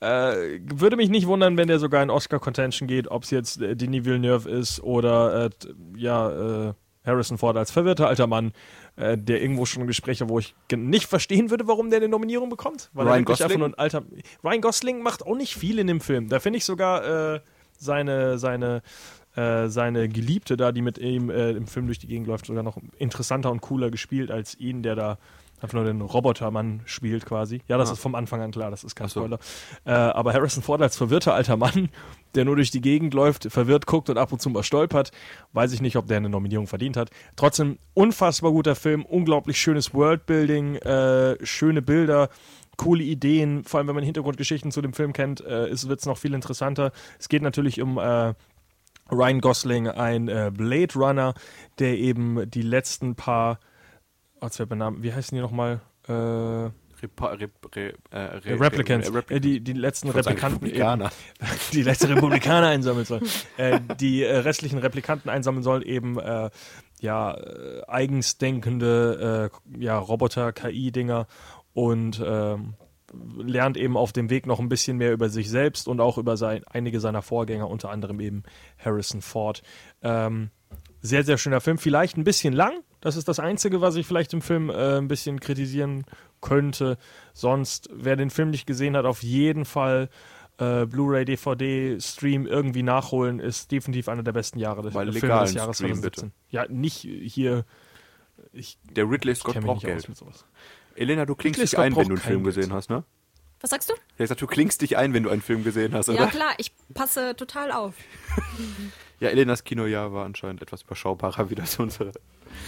äh, würde mich nicht wundern, wenn der sogar in Oscar-Contention geht, ob es jetzt äh, Denis Villeneuve ist oder äh, ja, äh, Harrison Ford als verwirrter alter Mann, äh, der irgendwo schon Gespräche, wo ich nicht verstehen würde, warum der eine Nominierung bekommt. Weil Ryan Gosling? einfach nur ein alter. Ryan Gosling macht auch nicht viel in dem Film. Da finde ich sogar, äh, seine, seine, äh, seine Geliebte da, die mit ihm äh, im Film durch die Gegend läuft, sogar noch interessanter und cooler gespielt als ihn, der da einfach nur den Robotermann spielt quasi. Ja, das Ah. ist vom Anfang an klar, das ist kein so. Spoiler. Äh, aber Harrison Ford als verwirrter alter Mann, der nur durch die Gegend läuft, verwirrt guckt und ab und zu mal stolpert, weiß ich nicht, ob der eine Nominierung verdient hat. Trotzdem unfassbar guter Film, unglaublich schönes Worldbuilding, äh, schöne Bilder, coole Ideen, vor allem wenn man Hintergrundgeschichten zu dem Film kennt, äh, wird es noch viel interessanter. Es geht natürlich um äh, Ryan Gosling, ein äh, Blade Runner, der eben die letzten paar, fällt mein Name, wie heißen die nochmal? Äh, Repa Rep Re äh, Re Replicants, Re äh, die, die letzten Replikanten Republikaner. eben, die letzte Republikaner einsammeln sollen. äh, die äh, restlichen Replikanten einsammeln sollen, eben äh, ja, äh, eigens denkende äh, ja, Roboter, KI-Dinger und ähm, lernt eben auf dem Weg noch ein bisschen mehr über sich selbst und auch über sein, einige seiner Vorgänger, unter anderem eben Harrison Ford. Ähm, sehr, sehr schöner Film. Vielleicht ein bisschen lang. Das ist das Einzige, was ich vielleicht im Film äh, ein bisschen kritisieren könnte. Sonst, wer den Film nicht gesehen hat, auf jeden Fall äh, Blu-ray, DVD, Stream irgendwie nachholen, ist definitiv einer der besten Jahre des, Bei Filme des Jahres Stream, 2017. Ja, nicht hier. Ich Der Ridley Scott braucht nicht aus Geld. mit sowas. Elena, du klingst dich ein, wenn du einen Film Geld. gesehen hast, ne? Was sagst du? Ja, ich sag, du klingst dich ein, wenn du einen Film gesehen hast, Ja oder? klar, ich passe total auf. Ja, Elenas Kinojahr war anscheinend etwas überschaubarer wie das unsere.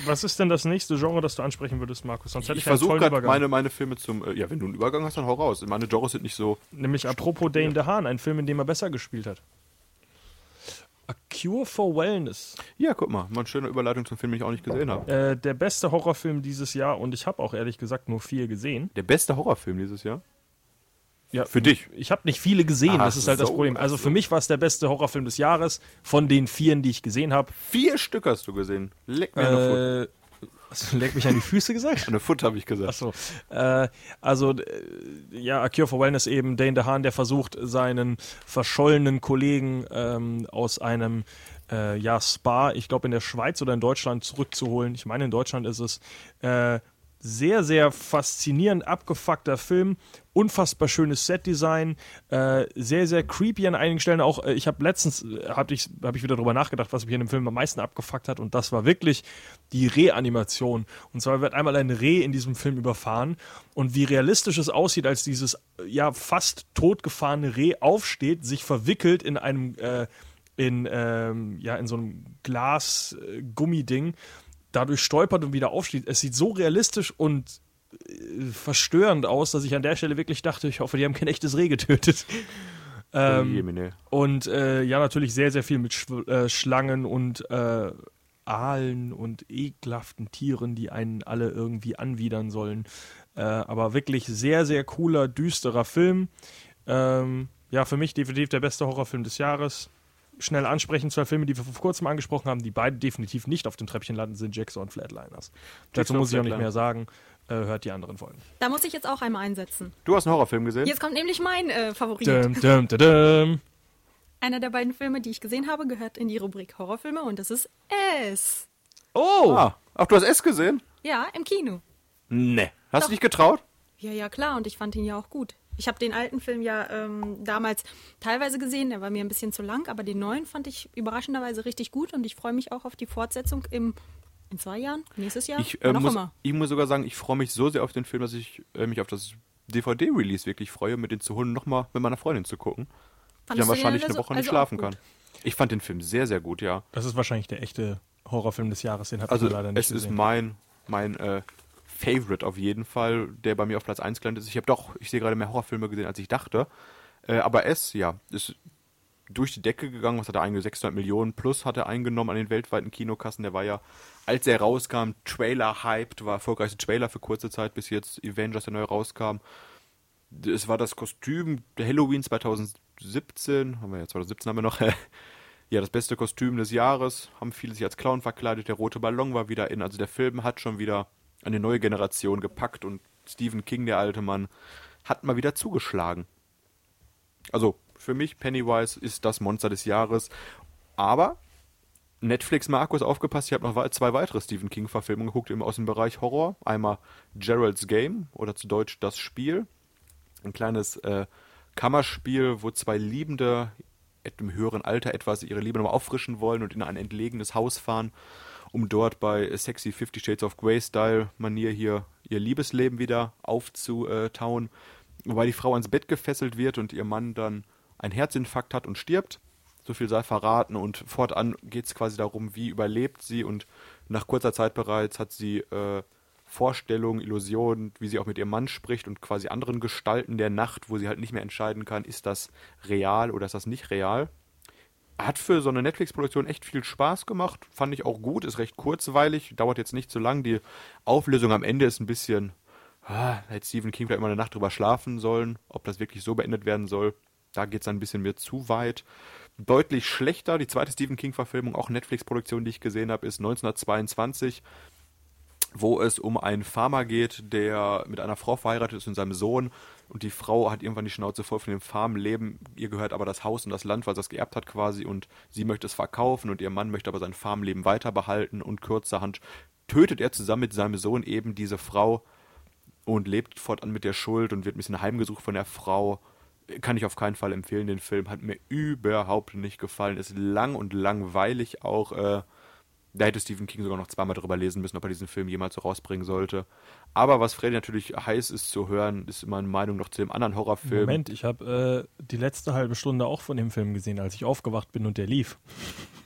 Was ist denn das nächste Genre, das du ansprechen würdest, Markus? Sonst hätte Ich ich, versuche gerade Übergang. meine, meine Filme zum. Äh, ja, wenn du einen Übergang hast, dann hau raus. Meine Genres sind nicht so. Nämlich apropos Dane DeHaan, ein Film, in dem er besser gespielt hat. Cure for Wellness. Ja, guck mal, mal eine schöne Überleitung zum Film, den ich auch nicht gesehen habe. Äh, der beste Horrorfilm dieses Jahr und ich habe auch ehrlich gesagt nur vier gesehen. Der beste Horrorfilm dieses Jahr? Ja, Für dich? Ich habe nicht viele gesehen, Ach das ist halt das so, Problem. ach Also so. für mich war es der beste Horrorfilm des Jahres von den vieren, die ich gesehen habe. Vier Stück hast du gesehen. Leck mir. Äh, hast du leck mich an die Füße gesagt? Eine Foot habe ich gesagt. Achso. Äh, also, äh, ja, A Cure for Wellness eben, Dane DeHaan, der versucht, seinen verschollenen Kollegen ähm, aus einem äh, ja, Spa, ich glaube in der Schweiz oder in Deutschland zurückzuholen. Ich meine, in Deutschland ist es. Äh, sehr, sehr faszinierend abgefuckter Film. Unfassbar schönes Setdesign. Äh, sehr, sehr creepy an einigen Stellen. Auch äh, ich habe letztens, äh, habe ich, hab ich wieder drüber nachgedacht, was mich in dem Film am meisten abgefuckt hat. Und das war wirklich die Reanimation. Und zwar wird einmal ein Reh in diesem Film überfahren. Und wie realistisch es aussieht, als dieses äh, ja fast totgefahrene Reh aufsteht, sich verwickelt in einem, äh, in, ähm, ja, in so einem Glas-Gummiding dadurch stolpert und wieder aufsteht. Es sieht so realistisch und äh, verstörend aus, dass ich an der Stelle wirklich dachte, ich hoffe, die haben kein echtes Reh getötet. Ähm, Jemine. und äh, ja, natürlich sehr, sehr viel mit Schw äh, Schlangen und äh, Aalen und ekelhaften Tieren, die einen alle irgendwie anwidern sollen. Äh, aber wirklich sehr, sehr cooler, düsterer Film. Ähm, ja, für mich definitiv der beste Horrorfilm des Jahres. Schnell ansprechen, zwei Filme, die wir vor kurzem angesprochen haben, die beide definitiv nicht auf dem Treppchen landen, sind Jackson und Flatliners. Dazu muss ich auch nicht mehr sagen. Äh, hört die anderen Folgen. Da muss ich jetzt auch einmal einsetzen. Du hast einen Horrorfilm gesehen? Jetzt kommt nämlich mein äh, Favorit. Dum, dum, dum, dum. Einer der beiden Filme, die ich gesehen habe, gehört in die Rubrik Horrorfilme und das ist S. Oh! Ah, ach, du hast es gesehen? Ja, im Kino. Nee. Hast Doch. du dich getraut? Ja, ja, klar. Und ich fand ihn ja auch gut. Ich habe den alten Film ja ähm, damals teilweise gesehen. Der war mir ein bisschen zu lang, aber den neuen fand ich überraschenderweise richtig gut und ich freue mich auch auf die Fortsetzung im, in zwei Jahren, nächstes Jahr, Ich, äh, muss, immer. ich muss sogar sagen, ich freue mich so sehr auf den Film, dass ich äh, mich auf das DVD-Release wirklich freue, mit den zu holen, nochmal mit meiner Freundin zu gucken. Die Fandest dann du den wahrscheinlich also- eine Woche nicht also auch schlafen kann. Ich fand den Film sehr, sehr gut, ja. Das ist wahrscheinlich der echte Horrorfilm des Jahres, den hat Also man leider nicht es ist gesehen. mein, mein äh, Favorite auf jeden Fall, der bei mir auf Platz 1 gelandet ist. Ich habe doch, ich sehe gerade mehr Horrorfilme gesehen, als ich dachte. Äh, aber es, ja, ist durch die Decke gegangen. Was hat er eingenommen? 600 Millionen plus hat er eingenommen an den weltweiten Kinokassen. Der war ja, als er rauskam, Trailer-hyped, war erfolgreichste Trailer für kurze Zeit, bis jetzt Avengers, der neu rauskam. Es war das Kostüm Halloween 2017, haben wir ja 2017 haben wir noch, ja, das beste Kostüm des Jahres, haben viele sich als Clown verkleidet, der rote Ballon war wieder in, also der Film hat schon wieder eine neue Generation gepackt und Stephen King, der alte Mann, hat mal wieder zugeschlagen. Also, für mich, Pennywise ist das Monster des Jahres, aber Netflix Markus aufgepasst, ich habe noch wei- zwei weitere Stephen King Verfilmungen geguckt im, aus dem Bereich Horror. Einmal Gerald's Game oder zu Deutsch Das Spiel. Ein kleines äh, Kammerspiel, wo zwei liebende im höheren Alter etwas ihre Liebe nochmal auffrischen wollen und in ein entlegenes Haus fahren, um dort bei sexy Fifty Shades of Grey Style Manier hier ihr Liebesleben wieder aufzutauen. Wobei die Frau ans Bett gefesselt wird und ihr Mann dann einen Herzinfarkt hat und stirbt. So viel sei verraten und fortan geht es quasi darum, wie überlebt sie und nach kurzer Zeit bereits hat sie äh, Vorstellungen, Illusionen, wie sie auch mit ihrem Mann spricht und quasi anderen Gestalten der Nacht, wo sie halt nicht mehr entscheiden kann, ist das real oder ist das nicht real. Hat für so eine Netflix-Produktion echt viel Spaß gemacht, fand ich auch gut, ist recht kurzweilig, dauert jetzt nicht so lang. Die Auflösung am Ende ist ein bisschen, ah, hätte Stephen King vielleicht mal eine Nacht drüber schlafen sollen, ob das wirklich so beendet werden soll. Da geht es ein bisschen mir zu weit. Deutlich schlechter, die zweite Stephen King-Verfilmung, auch Netflix-Produktion, die ich gesehen habe, ist 1922 wo es um einen Farmer geht, der mit einer Frau verheiratet ist und seinem Sohn. Und die Frau hat irgendwann die Schnauze voll von dem Farmleben. Ihr gehört aber das Haus und das Land, weil sie das geerbt hat quasi. Und sie möchte es verkaufen und ihr Mann möchte aber sein Farmleben weiter behalten. Und kurzerhand tötet er zusammen mit seinem Sohn eben diese Frau und lebt fortan mit der Schuld und wird ein bisschen heimgesucht von der Frau. Kann ich auf keinen Fall empfehlen, den Film. Hat mir überhaupt nicht gefallen. Ist lang und langweilig auch. Äh, da hätte Stephen King sogar noch zweimal drüber lesen müssen, ob er diesen Film jemals so rausbringen sollte. Aber was Freddy natürlich heiß ist zu hören, ist meine Meinung noch zu dem anderen Horrorfilm. Moment, ich habe äh, die letzte halbe Stunde auch von dem Film gesehen, als ich aufgewacht bin und der lief.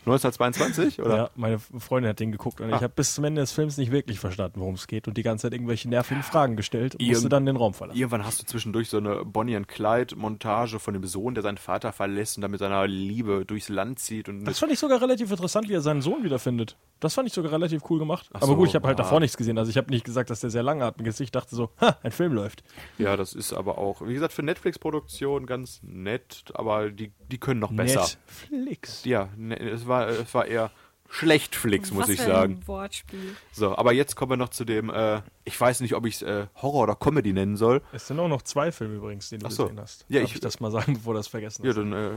1922, oder? Ja, meine Freundin hat den geguckt und Ah. ich habe bis zum Ende des Films nicht wirklich verstanden, worum es geht und die ganze Zeit irgendwelche nervigen Fragen gestellt und Irgend- musste dann den Raum verlassen. Irgendwann hast du zwischendurch so eine Bonnie and Clyde Montage von dem Sohn, der seinen Vater verlässt und dann mit seiner Liebe durchs Land zieht und Das fand ich sogar relativ interessant, wie er seinen Sohn wiederfindet. Das fand ich sogar relativ cool gemacht. Ach Aber so, gut, ich habe halt ja. davor nichts gesehen. Also ich habe nicht gesagt, dass der sehr langatmig ist. Ich dachte so, ha, ein Film läuft. ja, das ist aber auch, wie gesagt, für Netflix-Produktion ganz nett, aber die, die können noch besser. Netflix. Ja, ne, es war, es war eher schlecht Flix, muss Was ich für sagen. Ein Wortspiel. So, aber jetzt kommen wir noch zu dem, äh, ich weiß nicht, ob ich es äh, Horror oder Comedy nennen soll. Es sind auch noch zwei Filme übrigens, die du Ach so. gesehen hast. Ja, Darf ich- ich das mal sagen, bevor das vergessen Ja, ist. dann, äh,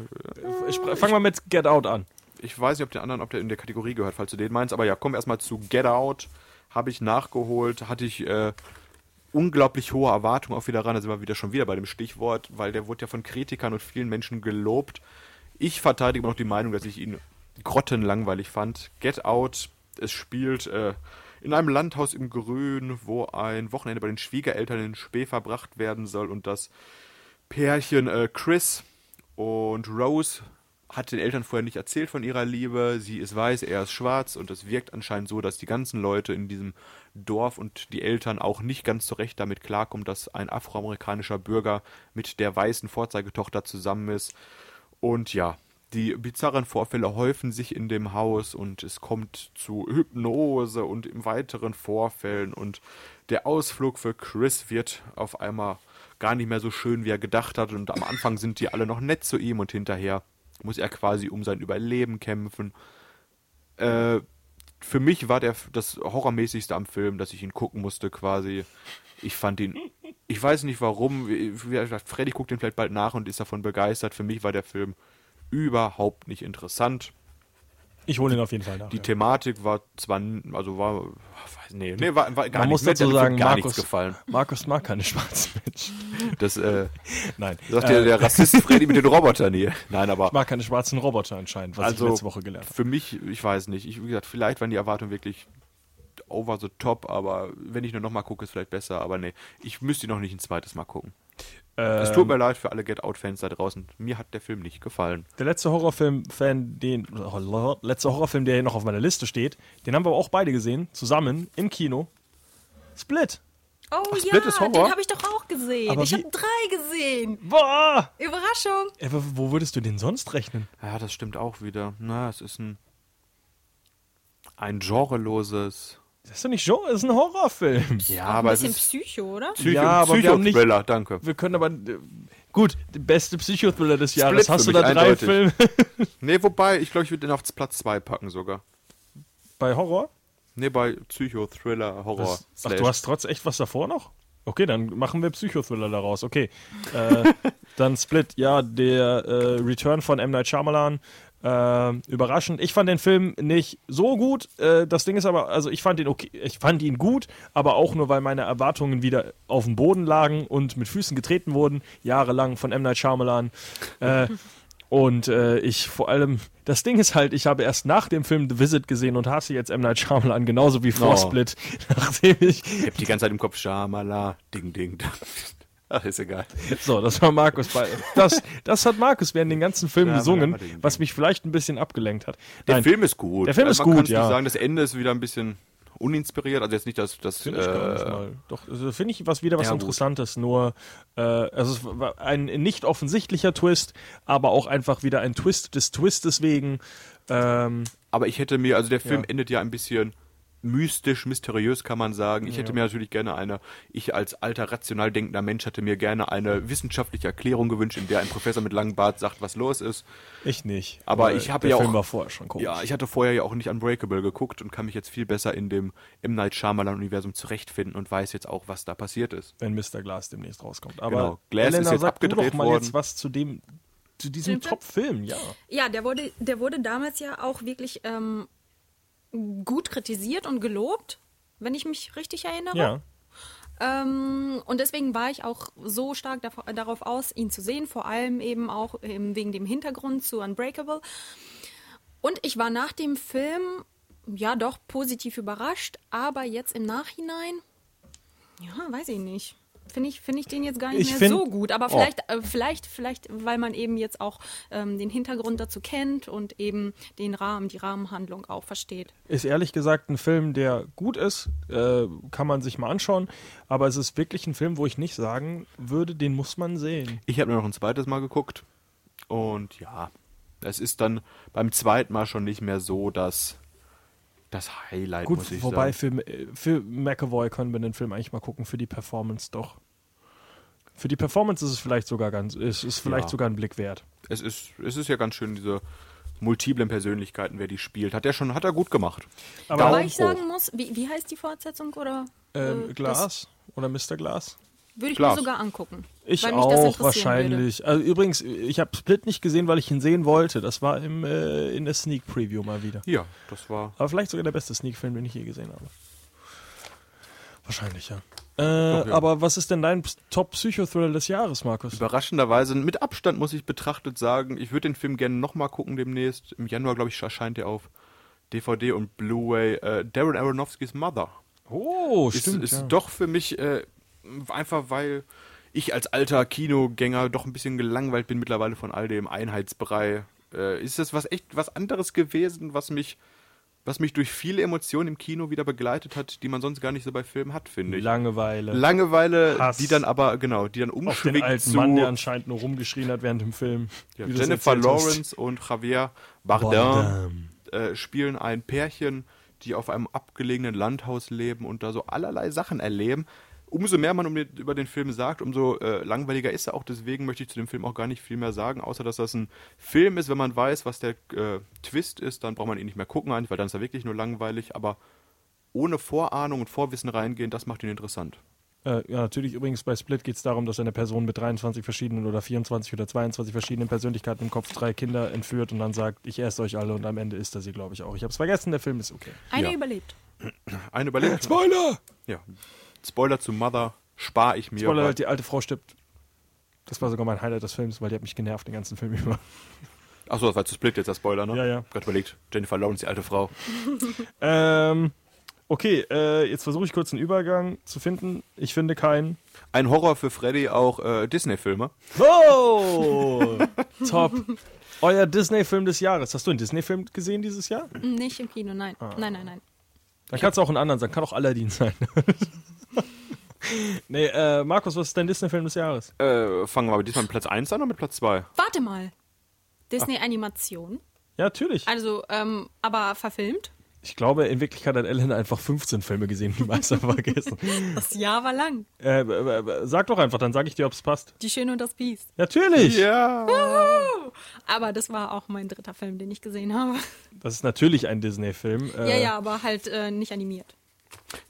Ich spr- Fangen wir mit Get Out an. ich weiß nicht, ob der anderen, ob der in der Kategorie gehört, falls du den meinst, aber ja, kommen wir erstmal zu Get Out. Habe ich nachgeholt, hatte ich äh, unglaublich hohe Erwartungen auch wieder ran. Da sind wir wieder schon wieder bei dem Stichwort, weil der wurde ja von Kritikern und vielen Menschen gelobt. Ich verteidige immer noch die Meinung, dass ich ihn grottenlangweilig fand. Get Out, es spielt äh, in einem Landhaus im Grün, wo ein Wochenende bei den Schwiegereltern in Spee verbracht werden soll und das Pärchen äh, Chris und Rose hat den Eltern vorher nicht erzählt von ihrer Liebe. Sie ist weiß, er ist schwarz und es wirkt anscheinend so, dass die ganzen Leute in diesem Dorf und die Eltern auch nicht ganz zurecht damit klarkommen, dass ein afroamerikanischer Bürger mit der weißen Vorzeigetochter zusammen ist. Und ja, die bizarren Vorfälle häufen sich in dem Haus und es kommt zu Hypnose und weiteren Vorfällen und der Ausflug für Chris wird auf einmal gar nicht mehr so schön, wie er gedacht hat und am Anfang sind die alle noch nett zu ihm und hinterher muss er quasi um sein Überleben kämpfen. Äh, für mich war der das horrormäßigste am Film, dass ich ihn gucken musste quasi. Ich fand ihn, ich weiß nicht warum, Freddy guckt ihn vielleicht bald nach und ist davon begeistert. Für mich war der Film überhaupt nicht interessant. Ich hole ihn auf jeden Fall nach. Die ja. Thematik war zwar, also war, weiß, nee, nee, war, war gar Man nicht, muss hat dazu sagen, gar Markus, nichts gefallen. Markus mag keine schwarzen Menschen. Das, äh, Nein. sagt Äh, der, der Rassist Freddy mit den Robotern hier. Nein, aber ich mag keine schwarzen Roboter anscheinend, was Also, ich letzte Woche gelernt habe. für mich, ich weiß nicht. Ich, wie gesagt, vielleicht waren die Erwartungen wirklich over the top, aber wenn ich nur noch mal gucke, ist vielleicht besser. Aber nee, ich müsste ihn noch nicht ein zweites Mal gucken. Es tut mir leid für alle Get Out-Fans da draußen. Mir hat der Film nicht gefallen. Der letzte Horrorfilm-Fan, den oh, letzte Horrorfilm, der hier noch auf meiner Liste steht, den haben wir auch beide gesehen, zusammen im Kino. Split. Oh Split ja, ist Horror? den habe ich doch auch gesehen. Aber ich habe drei gesehen. Boah! Überraschung. Ey, wo- wo würdest du den sonst rechnen? Ja, das stimmt auch wieder. Na, es ist ein ein genreloses. Das ist doch nicht Genre, das ist ein Horrorfilm. Ja, aber es bisschen ist Psycho, oder? Psycho, Ja, aber wir haben nicht- Psycho-Thriller, danke. Wir können aber. Gut, der beste Psychothriller des Jahres. Split Hast du da drei eindeutig. Filme Nee, wobei, ich glaube, ich würde den auf Platz 2 packen sogar. bei Horror? Nee, bei Psycho, Thriller, Horror. Was? Ach, du hast trotz echt was davor noch? Okay, dann machen wir Psychothriller daraus. Okay. Äh, dann Split, ja, der äh, Return von M. Night Shyamalan. Äh, überraschend. Ich fand den Film nicht so gut. Äh, das Ding ist aber, also ich fand ihn okay, ich fand ihn gut, aber auch nur, weil meine Erwartungen wieder auf dem Boden lagen und mit Füßen getreten wurden, jahrelang von M. Night Shyamalan. Äh, Und äh, ich vor allem, das Ding ist halt, ich habe erst nach dem Film The Visit gesehen und hasse jetzt M. Night Shyamalan genauso wie vor Oh. Split, nachdem ich, Ich hab die ganze Zeit im Kopf Schamala, ding, ding. Ach, ist egal. so, das war Markus bei, das, das hat Markus während den ganzen Film Ja, gesungen, was mich vielleicht ein bisschen abgelenkt hat. Der Nein, Film ist gut. Der Film ist man gut, ja. Sagen, das Ende ist wieder ein bisschen uninspiriert. Also jetzt nicht, dass das. Finde ich gar nicht Äh, mal. Doch, also finde ich was wieder was Ja, gut. Interessantes. Nur, äh, also es war ein nicht offensichtlicher Twist, aber auch einfach wieder ein Twist des Twistes wegen. Ähm, aber ich hätte mir, also der Film Ja. endet ja ein bisschen mystisch, mysteriös kann man sagen. Ich hätte mir natürlich gerne eine, ich als alter rational denkender Mensch hätte mir gerne eine wissenschaftliche Erklärung gewünscht, in der ein Professor mit langem Bart sagt, was los ist. ich nicht. Aber ich habe der ja Film auch- war vorher schon komisch. Ja, ich hatte vorher ja auch nicht Unbreakable geguckt und kann mich jetzt viel besser in dem M. Night Shyamalan-Universum zurechtfinden und weiß jetzt auch, was da passiert ist. wenn Mr. Glass demnächst rauskommt. Aber Genau. Glass Elena, ist jetzt sag du abgedreht doch mal worden. jetzt was zu dem, zu diesem Film? Top-Film, ja. Ja, der wurde, der wurde damals ja auch wirklich ähm, gut kritisiert und gelobt, wenn ich mich richtig erinnere. Ja. Ähm, und deswegen war ich auch so stark darauf aus, ihn zu sehen, vor allem eben auch ähm, wegen dem Hintergrund zu Unbreakable. Und ich war nach dem Film ja doch positiv überrascht, aber jetzt im Nachhinein, ja, weiß ich nicht. Finde ich, finde ich den jetzt gar nicht Ich mehr find- so gut. Aber Oh. vielleicht, äh, vielleicht, vielleicht, weil man eben jetzt auch ähm, den Hintergrund dazu kennt und eben den Rahmen, die Rahmenhandlung auch versteht. Ist ehrlich gesagt ein Film, der gut ist, äh, kann man sich mal anschauen, aber es ist wirklich ein Film, wo ich nicht sagen würde, den muss man sehen. Ich habe nur noch ein zweites Mal geguckt und ja, es ist dann beim zweiten Mal schon nicht mehr so das, das Highlight, Gut, muss ich wobei sagen. für, äh, für McAvoy können wir den Film eigentlich mal gucken, für die Performance doch. Für die Performance ist es vielleicht sogar ganz, ist, ist vielleicht Ja. sogar ein Blick wert. Es ist, es ist ja ganz schön, diese multiplen Persönlichkeiten, wer die spielt. Hat er schon, hat er gut gemacht. Aber Wobei Daumen ich hoch. sagen muss, wie, wie heißt die Fortsetzung oder? ähm, äh, Glas oder Mr. Glas? Würde ich Glas. mir sogar angucken. Ich weil mich das auch wahrscheinlich. Also übrigens, ich habe Split nicht gesehen, weil ich ihn sehen wollte. Das war im, äh, in der Sneak Preview mal wieder. Ja, das war. Aber vielleicht sogar der beste Sneak-Film, den ich je gesehen habe. Wahrscheinlich, ja. Äh, Doch, ja. Aber was ist denn dein Top-Psychothriller des Jahres, Markus? Überraschenderweise, mit Abstand muss ich betrachtet sagen, ich würde den Film gerne nochmal gucken demnächst. Im Januar, glaube ich, erscheint er auf DVD und Blu-ray. Äh, Darren Aronofskys Mother. Oh, ist, stimmt. ist ja. doch für mich äh, einfach, weil ich als alter Kinogänger doch ein bisschen gelangweilt bin mittlerweile von all dem Einheitsbrei. Äh, ist das was echt was anderes gewesen, was mich, was mich durch viele Emotionen im Kino wieder begleitet hat, die man sonst gar nicht so bei Filmen hat, finde ich. Langeweile. Langeweile, Hass. die dann aber, genau, die dann Auf den umschwingt alten zu Mann, der anscheinend nur rumgeschrien hat während dem Film. ja, Jennifer erzählt hast. Lawrence und Javier Bardem Bardem. äh, spielen ein Pärchen, die auf einem abgelegenen Landhaus leben und da so allerlei Sachen erleben. Umso mehr man um den, über den Film sagt, umso äh, langweiliger ist er auch. Deswegen möchte ich zu dem Film auch gar nicht viel mehr sagen, außer dass das ein Film ist. Wenn man weiß, was der äh, Twist ist, dann braucht man ihn nicht mehr gucken, weil dann ist er wirklich nur langweilig. Aber ohne Vorahnung und Vorwissen reingehen, das macht ihn interessant. Äh, ja, natürlich übrigens bei Split geht es darum, dass eine Person mit 23 verschiedenen oder 24 oder 22 verschiedenen Persönlichkeiten im Kopf drei Kinder entführt und dann sagt, ich esse euch alle und am Ende isst er sie, glaube ich, auch. Ich habe es vergessen, der Film ist okay. Eine Ja. überlebt. Ein Überlebt. Spoiler! Ja. Spoiler zu Mother spare ich mir. Spoiler, weil- halt, die alte Frau stirbt. Das war sogar mein Highlight des Films, weil die hat mich genervt den ganzen Film über. Achso, das war zu Split jetzt der Spoiler, ne? Ja, ja. Gerade überlegt, Jennifer Lawrence, die alte Frau. Ähm, okay, äh, jetzt versuche ich kurz einen Übergang zu finden. Ich finde keinen. Ein Horror für Freddy, auch äh, Disney-Filme. Oh! Top. Euer Disney-Film des Jahres. Hast du einen Disney-Film gesehen dieses Jahr? Nicht im Kino, nein. Ah. Nein, nein, nein. Dann kann es auch einen anderen sein. Kann auch Aladdin sein. nee, äh, Markus, was ist dein Disney-Film des Jahres? Äh, fangen wir aber diesmal mit Platz 1 an oder mit Platz 2? Warte mal. Disney-Animation. Ja, natürlich. Also, ähm, aber verfilmt. Ich glaube, in Wirklichkeit hat Ellen einfach 15 Filme gesehen, die meisten vergessen. Das Jahr war lang. äh, äh, äh, sag doch einfach, dann sage ich dir, ob es passt. Die Schöne und das Biest. Natürlich! Ja. Aber das war auch mein dritter Film, den ich gesehen habe. Das ist natürlich ein Disney-Film. Äh, ja, ja, aber halt äh, nicht animiert.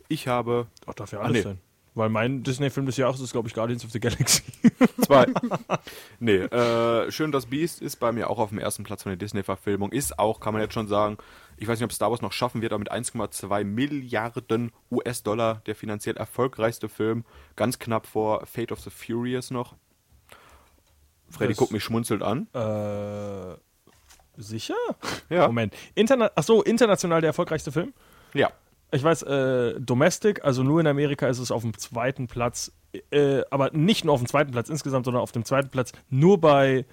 Ich habe Doch, darf ja Ah, alles nee. sein. Weil mein Disney-Film des Jahres ist, glaube ich, Guardians of the Galaxy. zwei. nee, äh, Schön das Biest ist bei mir auch auf dem ersten Platz von der Disney-Verfilmung. Ist auch, kann man jetzt schon sagen, ich weiß nicht, ob Star Wars noch schaffen wird, aber mit 1,2 Milliarden US-Dollar der finanziell erfolgreichste Film. Ganz knapp vor Fate of the Furious noch. Freddy Das- guckt mich schmunzelt an. Äh, sicher? Ja. Moment. Interna Ach so, international der erfolgreichste Film? Ja. Ich weiß, äh, Domestic, also nur in Amerika ist es auf dem zweiten Platz, äh, aber nicht nur auf dem zweiten Platz insgesamt, sondern auf dem zweiten Platz nur bei.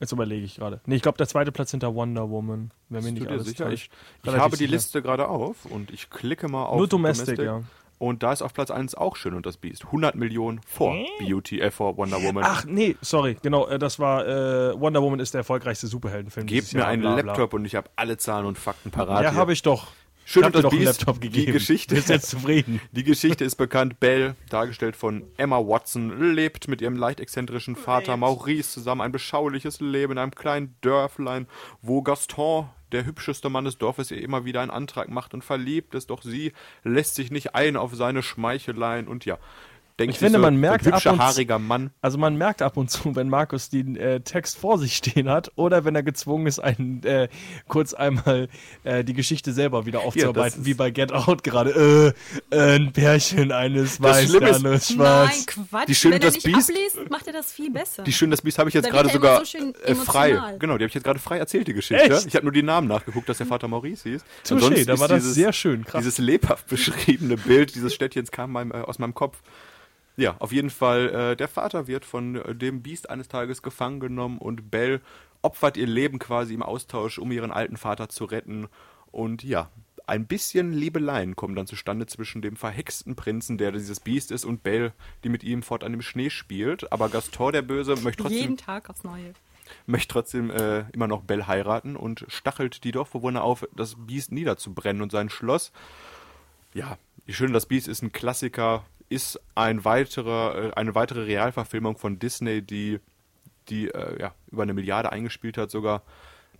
Jetzt überlege ich gerade. Nee, ich glaube, der zweite Platz hinter Wonder Woman. Wenn mir nicht alles sicher? Ich, ich habe die sicher. Liste gerade auf und ich klicke mal auf Nur Domestic, ja. Und da ist auf Platz 1 auch Schön und das Biest. 100 Millionen vor Beauty, äh, vor Wonder Woman. Ach, nee, sorry, genau, äh, das war äh, Wonder Woman ist der erfolgreichste Superheldenfilm. Gebt mir Jahr, einen bla, bla. Laptop und ich habe alle Zahlen und Fakten parat. Ja, habe ich doch. Schön und das doch einen Biest, Laptop die gegeben. Geschichte. Bist jetzt zufrieden? Die Geschichte ist bekannt. Belle, dargestellt von Emma Watson, lebt mit ihrem leicht exzentrischen Vater Maurice zusammen ein beschauliches Leben in einem kleinen Dörflein, wo Gaston, der hübscheste Mann des Dorfes, ihr immer wieder einen Antrag macht und verliebt ist. Doch sie lässt sich nicht ein auf seine Schmeicheleien und ja. Denkt Ich finde, so, man merkt ein ab hübscher, und- haariger Mann. Also man merkt ab und zu, wenn Markus den äh, Text vor sich stehen hat oder wenn er gezwungen ist, einen, äh, kurz einmal äh, die Geschichte selber wieder aufzuarbeiten, ist- wie bei Get Out gerade. Äh, äh, ein Pärchen, eines weiß, Schlimme der ist- andere ist Nein, schwarz. Quatsch. Die Schön Wenn er das nicht Biest- abliest, macht er das viel besser. Die Schön das Biest habe ich jetzt gerade er sogar so äh, frei. Genau, die habe ich jetzt gerade frei erzählt, die Geschichte. Echt? Ich habe nur die Namen nachgeguckt, dass der Vater Maurice hieß. Touché, da war das sehr schön, krass. Dieses lebhaft beschriebene Bild dieses Städtchens kam meinem, äh, aus meinem Kopf. Ja, auf jeden Fall, äh, der Vater wird von äh, dem Biest eines Tages gefangen genommen und Belle opfert ihr Leben quasi im Austausch, um ihren alten Vater zu retten. Und ja, ein bisschen Liebeleien kommen dann zustande zwischen dem verhexten Prinzen, der dieses Biest ist, und Belle, die mit ihm fortan im Schnee spielt. Aber Gaston, der Böse, möchte trotzdem Jeden Tag aufs Neue. möchte trotzdem äh, immer noch Bell heiraten und stachelt die Dorfbewohner auf, das Biest niederzubrennen und sein Schloss. Ja, die Schöne das Biest ist ein Klassiker, ist ein weiterer, äh, eine weitere Realverfilmung von Disney, die, die äh, ja, über eine Milliarde eingespielt hat sogar.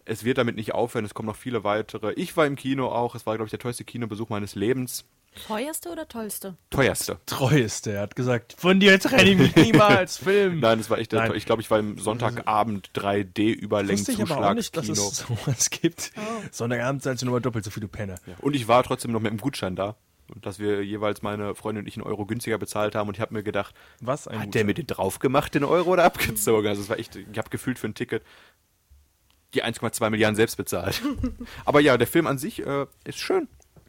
Es wird damit nicht aufhören, es kommen noch viele weitere. Ich war im Kino auch, es war, glaube ich, der teuerste Kinobesuch meines Lebens. Teuerste oder tollste? Teuerste. Treueste, er hat gesagt, von dir trenne ich mich niemals, Film. Nein, es war echt, der Nein. teuer- ich glaube, ich war im Sonntagabend 3D Wusste ich aber auch nicht, dass Überlängenzuschlagskino. es sowas gibt. Sonntagabend seid ihr nur mal doppelt so viele Penner. Und ich war trotzdem noch mit dem Gutschein da. Und dass wir jeweils meine Freundin und ich einen Euro günstiger bezahlt haben. Und ich habe mir gedacht, Was ein hat Gutschein. der mir den drauf gemacht, den Euro, oder abgezogen? Also es war echt, ich habe gefühlt für ein Ticket die 1,2 Milliarden selbst bezahlt. Aber ja, der Film an sich äh, ist schön.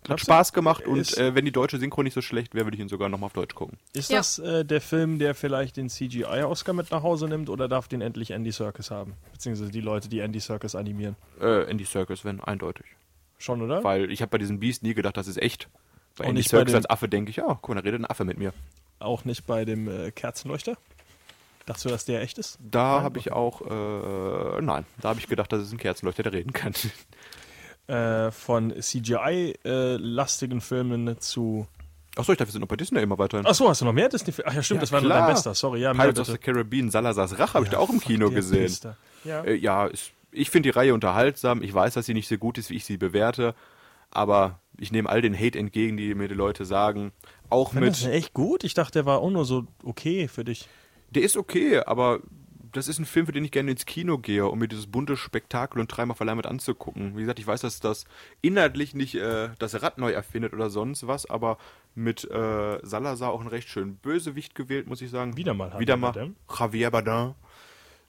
Hat? Spaß gemacht und äh, wenn die deutsche Synchro nicht so schlecht wäre, würde ich ihn sogar nochmal auf Deutsch gucken. Ist Ja. das äh, der Film, der vielleicht den CGI-Oscar mit nach Hause nimmt oder darf den endlich Andy Serkis haben? Beziehungsweise die Leute, die Andy Serkis animieren. Äh, Andy Circus, wenn, eindeutig. Schon, oder? Weil ich habe bei diesem Beast nie gedacht, das ist echt. Bei Andy dem- als Affe denke ich, ja, guck mal, da redet ein Affe mit mir. Auch nicht bei dem äh, Kerzenleuchter? Dachtest du, dass der echt ist? Da habe ich auch, äh, nein, da habe ich gedacht, das ist ein Kerzenleuchter, der reden kann. Äh, von CGI-lastigen Filmen zu. Achso, ich dachte, wir sind noch bei Disney immer weiterhin. Achso, hast du noch mehr Disney-Filme? Ach ja, stimmt, Ja, das war nur dein bester. Sorry, ja, Pirates of the. Caribbean, Salazars Rache habe ich da auch im Kino gesehen. Ja. Äh, ja, ist, ich finde die Reihe unterhaltsam. Ich weiß, dass sie nicht so gut ist, wie ich sie bewerte. Aber ich nehme all den Hate entgegen, die mir die Leute sagen. Auch Fand das mit. denn echt gut? Ich dachte, der war auch nur so okay für dich. Der ist okay, aber das ist ein Film, für den ich gerne ins Kino gehe, um mir dieses bunte Spektakel und dreimal verleiht mit anzugucken. Wie gesagt, ich weiß, dass das inhaltlich nicht äh, das Rad neu erfindet oder sonst was, aber mit äh, Salazar auch einen recht schönen Bösewicht gewählt, muss ich sagen. Wieder mal Wieder Javier mal Bardem. Javier Bardem.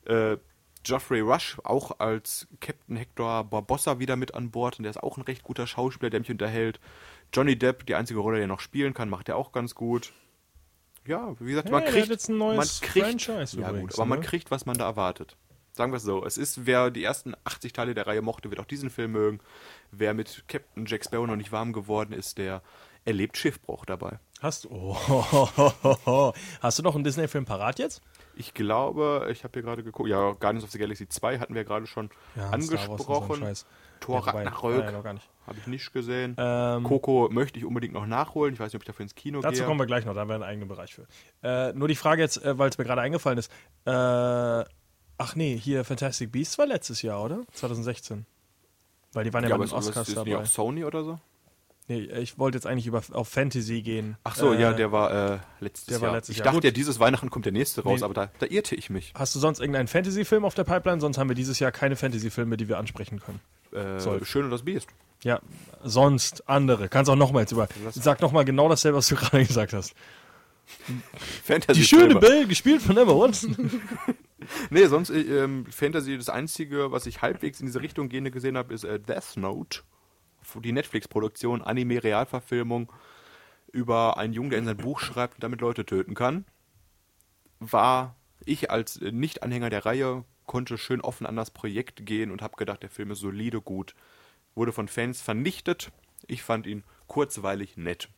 Äh, Geoffrey Rush auch als Captain Hector Barbossa wieder mit an Bord und der ist auch ein recht guter Schauspieler, der mich unterhält. Johnny Depp, die einzige Rolle, die er noch spielen kann, macht er auch ganz gut. Ja, wie gesagt, Hey, man kriegt, jetzt ein neues man kriegt, Franchise ja übrigens, gut, aber man ne? kriegt, was man da erwartet. Sagen wir es so, es ist, wer die ersten 80 Teile der Reihe mochte, wird auch diesen Film mögen. Wer mit Captain Jack Sparrow noch nicht warm geworden ist, der erlebt Schiffbruch dabei. Hast du. Oh, hast du noch einen Disney-Film parat jetzt? Ich glaube, ich habe hier gerade geguckt, ja, Guardians of the Galaxy 2 hatten wir gerade schon Ja, so angesprochen. Scheiß. Thor Ragnarök ja, habe ich nicht gesehen. Ähm, Coco möchte ich unbedingt noch nachholen. Ich weiß nicht, ob ich dafür ins Kino Dazu gehe. kommen wir gleich noch, da haben wir einen eigenen Bereich für. Äh, nur die Frage jetzt, äh, weil es mir gerade eingefallen ist. Äh, ach nee, hier Fantastic Beasts war letztes Jahr, oder? 2016. Weil die waren ja, ja, bei den ist, Oscars ist dabei. auch Sony oder so? Nee, ich wollte jetzt eigentlich über, auf Fantasy gehen. Ach so, Äh, ja, der war äh, letztes der war Jahr. letztes ich Jahr. dachte Gut. ja, dieses Weihnachten kommt der nächste raus, Nee. aber da, da irrte ich mich. Hast du sonst irgendeinen Fantasy-Film auf der Pipeline? Sonst haben wir dieses Jahr keine Fantasy-Filme, die wir ansprechen können. Äh, Soll. Schön und das Biest. Ja, sonst andere. Kannst auch nochmal jetzt über. Sag nochmal genau dasselbe, was du gerade gesagt hast. Fantasy Die schöne Belle, gespielt von Emma Watson. Nee, sonst äh, ähm, Fantasy, das einzige, was ich halbwegs in diese Richtung gehende gesehen habe, ist äh, Death Note. Die Netflix-Produktion, Anime-Realverfilmung über einen Jungen, der in sein Buch schreibt und damit Leute töten kann. War ich als äh, Nicht-Anhänger der Reihe, konnte schön offen an das Projekt gehen und habe gedacht, der Film ist solide gut. Wurde von Fans vernichtet. Ich fand ihn kurzweilig nett.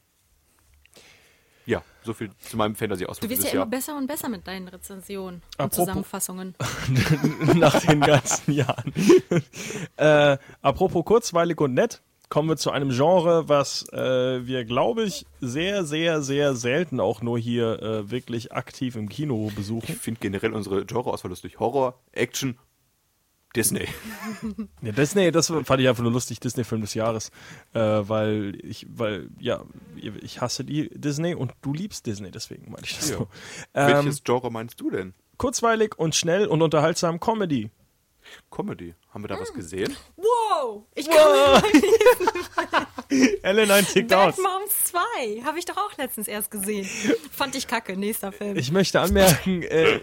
Ja, so viel zu meinem Fantasy-Ausflug Du wirst ja dieses immer Jahr. besser und besser mit deinen Rezensionen und Apropos- Zusammenfassungen. nach den ganzen Jahren. äh, apropos kurzweilig und nett, kommen wir zu einem Genre, was äh, wir, glaube ich, sehr, sehr, sehr selten auch nur hier äh, wirklich aktiv im Kino Ich besuchen. finde generell unsere Genre-Auswahl lustig. Horror, Action, Disney. Ja, Disney, das fand ich einfach nur lustig, Disney-Film des Jahres. Äh, weil ich, weil, ja, ich hasse die Disney und du liebst Disney, deswegen meine ich das Ja. so. Ähm, Welches Genre meinst du denn? kurzweilig und schnell und unterhaltsam Comedy. Comedy. Haben wir da was gesehen? Wow! Ich komme Ellen, ein Tick aus. Bad Moms 2. Habe ich doch auch letztens erst gesehen. Fand ich kacke. Nächster Film. Ich möchte anmerken, äh,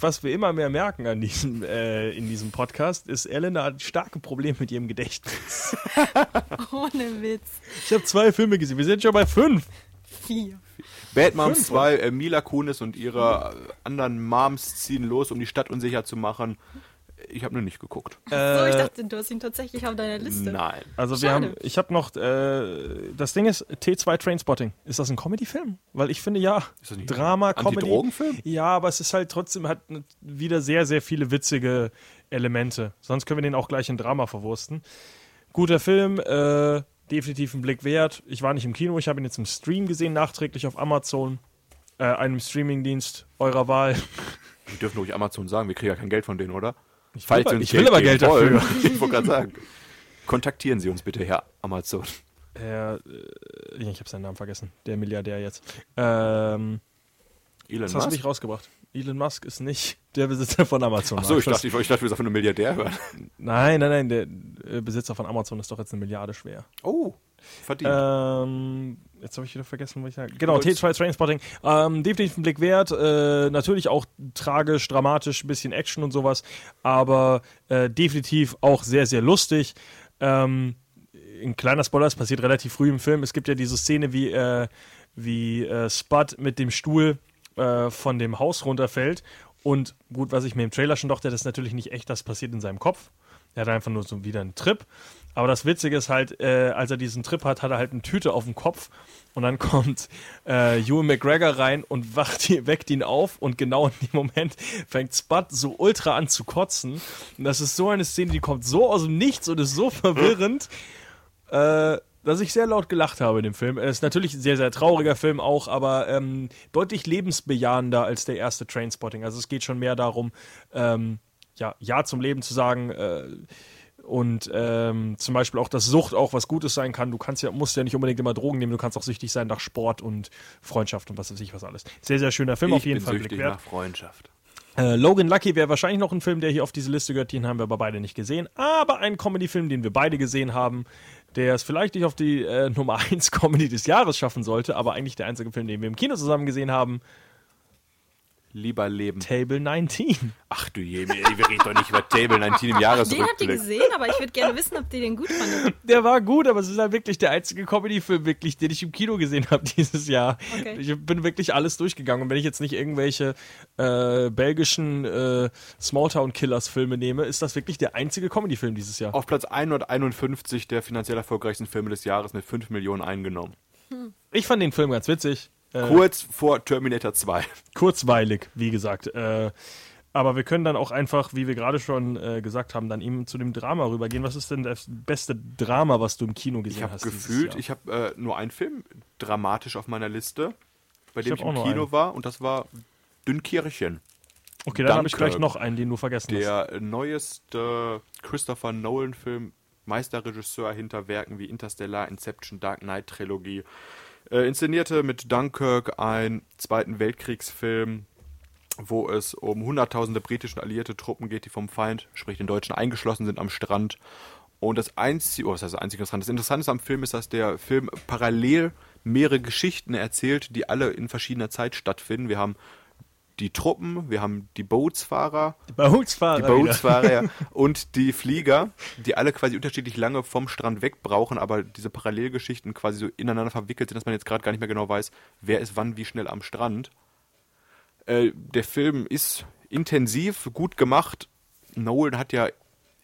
was wir immer mehr merken an diesem, äh, in diesem Podcast, ist, Elena hat starke Probleme mit ihrem Gedächtnis. Ohne Witz. Ich habe zwei Filme gesehen, wir sind schon bei fünf. Vier. Bad Moms Fünf, 2, äh, Mila Kunis und ihre äh, anderen Moms ziehen los, um die Stadt unsicher zu machen. Ich habe nur nicht geguckt. so, ich dachte, du hast ihn tatsächlich auf deiner Liste. Nein. Also wir Schade. haben, ich habe noch, äh, das Ding ist, T2 Trainspotting. Ist das ein Comedy-Film? Weil ich finde, ja, Ist das nicht Drama, ein Comedy. Antidrogenfilm? Ja, aber es ist halt trotzdem, hat wieder sehr, sehr viele witzige Elemente. Sonst können wir den auch gleich in Drama verwursten. Guter Film, äh, definitiv ein Blick wert. Ich war nicht im Kino, ich habe ihn jetzt im Stream gesehen, nachträglich auf Amazon, äh, einem Streamingdienst eurer Wahl. Wir dürfen ruhig Amazon sagen, wir kriegen ja kein Geld von denen, oder? Ich will, aber- ich will aber Geld wollen. dafür. Ich wollte gerade sagen. Kontaktieren Sie uns bitte, Herr Amazon. Der, äh, ich habe seinen Namen vergessen. Der Milliardär jetzt. Ähm, Elon das hast du Musk? mich rausgebracht. Elon Musk ist nicht der Besitzer von Amazon. Achso, ich dachte, ich, ich dachte, wir sagen nur Milliardär hören. Nein, nein, nein, der äh, Besitzer von Amazon ist doch jetzt eine Milliarde schwer. Oh, verdient. Ähm, jetzt habe ich wieder vergessen, was ich sage. Genau, Kurz. T2 Trainspotting. Ähm, definitiv ein Blick wert. Äh, natürlich auch tragisch, dramatisch, ein bisschen Action und sowas. Aber äh, definitiv auch sehr, sehr lustig. Ähm, ein kleiner Spoiler, es passiert relativ früh im Film. Es gibt ja diese Szene, wie, äh, wie äh, Spud mit dem Stuhl äh, von dem Haus runterfällt. Und gut, was ich mir im Trailer schon dachte, das ist natürlich nicht echt, das passiert in seinem Kopf. Er hat einfach nur so wieder einen Trip. Aber das Witzige ist halt, äh, als er diesen Trip hat, hat er halt eine Tüte auf dem Kopf und dann kommt äh, Ewan McGregor rein und wacht, weckt ihn auf und genau in dem Moment fängt Spud so ultra an zu kotzen. Und das ist so eine Szene, die kommt so aus dem Nichts und ist so verwirrend, äh, dass ich sehr laut gelacht habe in dem Film. Es ist natürlich ein sehr, sehr trauriger Film auch, aber ähm, deutlich lebensbejahender als der erste Trainspotting. Also es geht schon mehr darum, ähm, ja, Ja zum Leben zu sagen, äh, und ähm, zum Beispiel auch, dass Sucht auch was Gutes sein kann. Du kannst ja, musst ja nicht unbedingt immer Drogen nehmen, du kannst auch süchtig sein nach Sport und Freundschaft und was weiß ich was alles. Sehr, sehr schöner Film, ich auf jeden bin Fall süchtig nach Freundschaft. Äh, Logan Lucky wäre wahrscheinlich noch ein Film, der hier auf diese Liste gehört, den haben wir aber beide nicht gesehen. Aber ein Comedy-Film, den wir beide gesehen haben, der es vielleicht nicht auf die äh, Nummer 1 Comedy des Jahres schaffen sollte, aber eigentlich der einzige Film, den wir im Kino zusammen gesehen haben, Lieber Leben. Table 19. Ach du je, wir reden doch nicht über Table 19 im Den habt ihr Jahresrückblick. gesehen, aber ich würde gerne wissen, ob ihr den gut fandet. Der war gut, aber es ist halt wirklich der einzige Comedy-Film, wirklich, den ich im Kino gesehen habe dieses Jahr. Okay. Ich bin wirklich alles durchgegangen. Und wenn ich jetzt nicht irgendwelche äh, belgischen äh, Smalltown-Killers-Filme nehme, ist das wirklich der einzige Comedy-Film dieses Jahr. Auf Platz 151 der finanziell erfolgreichsten Filme des Jahres mit 5 Millionen eingenommen. Ich fand den Film ganz witzig. Äh, Kurz vor Terminator 2. kurzweilig, wie gesagt. Äh, aber wir können dann auch einfach, wie wir gerade schon äh, gesagt haben, dann eben zu dem Drama rübergehen. Was ist denn das beste Drama, was du im Kino gesehen Ich habe hast? dieses gefühlt, Jahr? ich habe nur einen Film dramatisch auf meiner Liste, bei dem ich, auch im Kino einen. war und das war Dünkirchen. okay, dann habe ich gleich noch einen, den du vergessen hast. Der neueste Christopher Nolan-Film, Meisterregisseur hinter Werken wie Interstellar, Inception, Dark Knight Trilogie. Äh, inszenierte mit Dunkirk einen Zweiten Weltkriegsfilm, wo es um hunderttausende britische alliierte Truppen geht, die vom Feind, sprich den Deutschen, eingeschlossen sind am Strand. Und das einzige, oh, was heißt das einzige Interessante? Das Interessante am Film ist, dass der Film parallel mehrere Geschichten erzählt, die alle in verschiedener Zeit stattfinden. Wir haben die Truppen, wir haben die Bootsfahrer, Die Bootsfahrer. die. Bootsfahrer ja, und die Flieger, die alle quasi unterschiedlich lange vom Strand weg brauchen, aber diese Parallelgeschichten quasi so ineinander verwickelt sind, dass man jetzt gerade gar nicht mehr genau weiß, wer ist wann wie schnell am Strand. Äh, der Film ist intensiv, gut gemacht. Nolan hat ja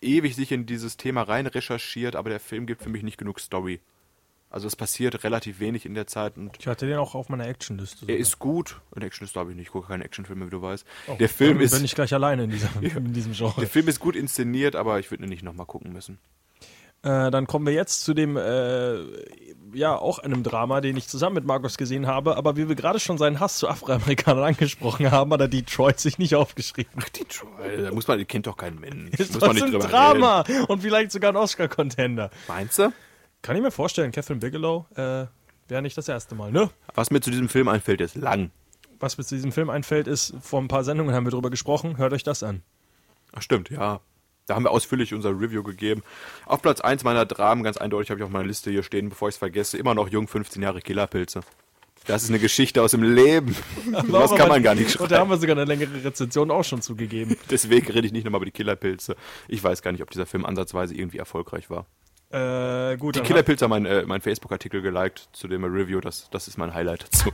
ewig sich in dieses Thema rein recherchiert, aber der Film gibt für mich nicht genug Story. Also es passiert relativ wenig in der Zeit und Ich hatte den auch auf meiner Actionliste. er ist gut. Ein Actionliste habe ich nicht, ich gucke keine Actionfilme, wie du weißt. Oh, der Film ist bin ich gleich alleine in, dieser, in diesem Genre. der Film ist gut inszeniert, aber ich würde ihn nicht nochmal gucken müssen. Äh, dann kommen wir jetzt zu dem, äh, ja, auch einem Drama, den ich zusammen mit Markus gesehen habe. Aber wie wir gerade schon seinen Hass zu Afroamerikanern angesprochen haben, hat er Detroit sich nicht aufgeschrieben. Detroit, da muss man, kennt doch kein Mensch. Ist muss man trotzdem drüber Drama und vielleicht sogar ein Oscar-Contender. Reden. Meinst du? Kann ich mir vorstellen, Catherine Bigelow äh, wäre nicht das erste Mal, ne? Was mir zu diesem Film einfällt, ist lang. Was mir zu diesem Film einfällt, ist, vor ein paar Sendungen haben wir drüber gesprochen. Hört euch das an. Ach stimmt, ja. Da haben wir ausführlich unser Review gegeben. Auf Platz 1 meiner Dramen, ganz eindeutig, habe ich auf meiner Liste hier stehen, bevor ich es vergesse, immer noch jung, 15 Jahre Killerpilze. Das ist eine Geschichte aus dem Leben. Das kann man gar nicht Und da haben schreiben. wir sogar eine längere Rezension auch schon zugegeben. Deswegen rede ich nicht nochmal über die Killerpilze. Ich weiß gar nicht, ob dieser Film ansatzweise irgendwie erfolgreich war. Äh, gut, Die Killerpilze haben meinen äh, mein Facebook-Artikel geliked zu dem Review. Das, das ist mein Highlight dazu.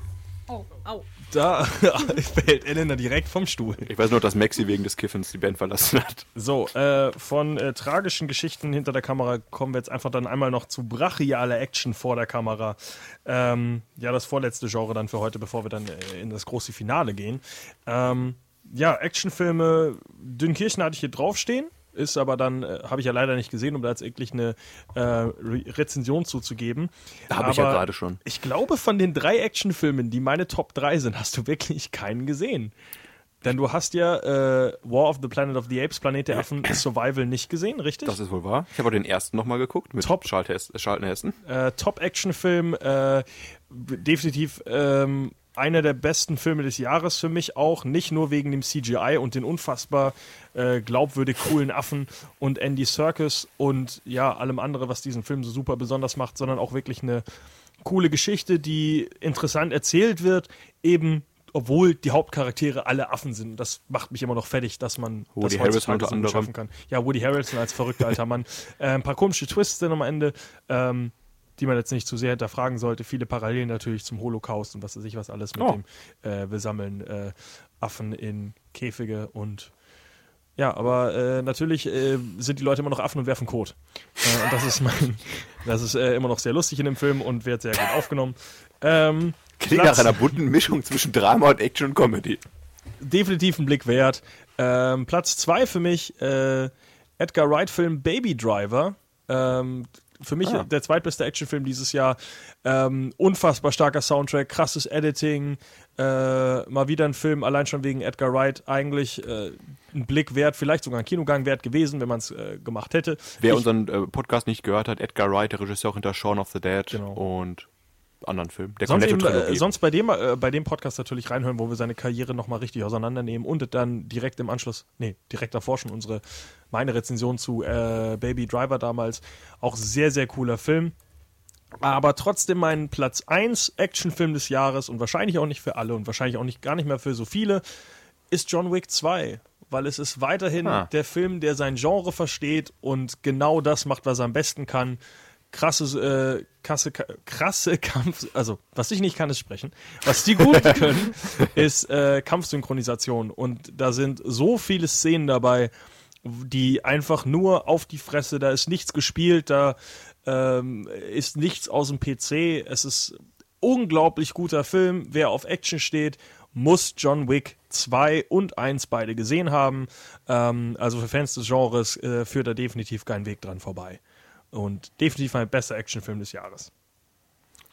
Oh, au. da fällt Elena direkt vom Stuhl. Ich weiß nur, dass Maxi wegen des Kiffens die Band verlassen hat. So, äh, von äh, tragischen Geschichten hinter der Kamera kommen wir jetzt einfach dann einmal noch zu brachialer Action vor der Kamera. Ähm, ja, das vorletzte Genre dann für heute, bevor wir dann äh, in das große Finale gehen. Ähm, ja, Actionfilme, Dünnkirchen hatte ich hier draufstehen. Ist aber dann, äh, habe ich ja leider nicht gesehen, um da jetzt wirklich eine äh, Re Rezension zuzugeben. Da habe ich ja gerade schon. Ich glaube, von den drei Actionfilmen, die meine Top 3 sind, hast du wirklich keinen gesehen. Denn du hast ja äh, War of the Planet of the Apes, Planet der Affen, Survival nicht gesehen, richtig? Das ist wohl wahr. Ich habe auch den ersten nochmal geguckt mit Top. Charlton Heston- äh, Top-Action-Film, äh, definitiv ähm, einer der besten Filme des Jahres für mich auch, nicht nur wegen dem CGI und den unfassbar äh, glaubwürdig coolen Affen und Andy Serkis und ja, allem anderen, was diesen Film so super besonders macht, sondern auch wirklich eine coole Geschichte, die interessant erzählt wird, eben obwohl die Hauptcharaktere alle Affen sind. Das macht mich immer noch fertig, dass man Woody das heutzutage Harrelson unter anderem. schaffen kann. Ja, Woody Harrelson als verrückter alter Mann. Äh, ein paar komische Twists dann am Ende, ähm, die man jetzt nicht zu sehr hinterfragen sollte. Viele Parallelen natürlich zum Holocaust und was weiß ich was alles mit Oh. dem äh, wir sammeln äh, Affen in Käfige und ja, aber äh, natürlich äh, sind die Leute immer noch Affen und werfen Kot. Äh, und das ist mein, das ist äh, immer noch sehr lustig in dem Film und wird sehr gut aufgenommen. Ähm, Klingt Platz- nach einer bunten Mischung zwischen Drama und Action und Comedy. definitiv ein Blick wert. Ähm, Platz zwei für mich, äh, Edgar Wright-Film Baby Driver. Ähm, für mich Ah. der zweitbeste Actionfilm dieses Jahr. Ähm, unfassbar starker Soundtrack, krasses Editing. Äh, mal wieder ein Film, allein schon wegen Edgar Wright, eigentlich äh, ein Blick wert, vielleicht sogar ein Kinogang wert gewesen, wenn man es äh, gemacht hätte. Wer Ich- unseren äh, Podcast nicht gehört hat, Edgar Wright, der Regisseur hinter Shaun of the Dead Genau. und anderen Filmen. Der sonst, eben, Cornetto-Trilogie. äh, sonst bei dem, äh, bei dem Podcast natürlich reinhören, wo wir seine Karriere nochmal richtig auseinandernehmen und dann direkt im Anschluss, nee, direkt davor schon unsere, meine Rezension zu äh, Baby Driver damals. Auch sehr, sehr cooler Film. Aber trotzdem mein Platz 1 Actionfilm des Jahres und wahrscheinlich auch nicht für alle und wahrscheinlich auch nicht gar nicht mehr für so viele, ist John Wick 2. Weil es ist weiterhin Ah. der Film, der sein Genre versteht und genau das macht, was er am besten kann. Krasse, äh, krasse, krasse Kampf, also was ich nicht kann, ist sprechen. Was die gut können, ist äh, Kampfsynchronisation. Und da sind so viele Szenen dabei, die einfach nur auf die Fresse, da ist nichts gespielt, da ähm, ist nichts aus dem PC. Es ist unglaublich guter Film. Wer auf Action steht, muss John Wick 2 und 1 beide gesehen haben. Ähm, also für Fans des Genres äh, führt da definitiv kein Weg dran vorbei. Und definitiv mein bester Actionfilm des Jahres.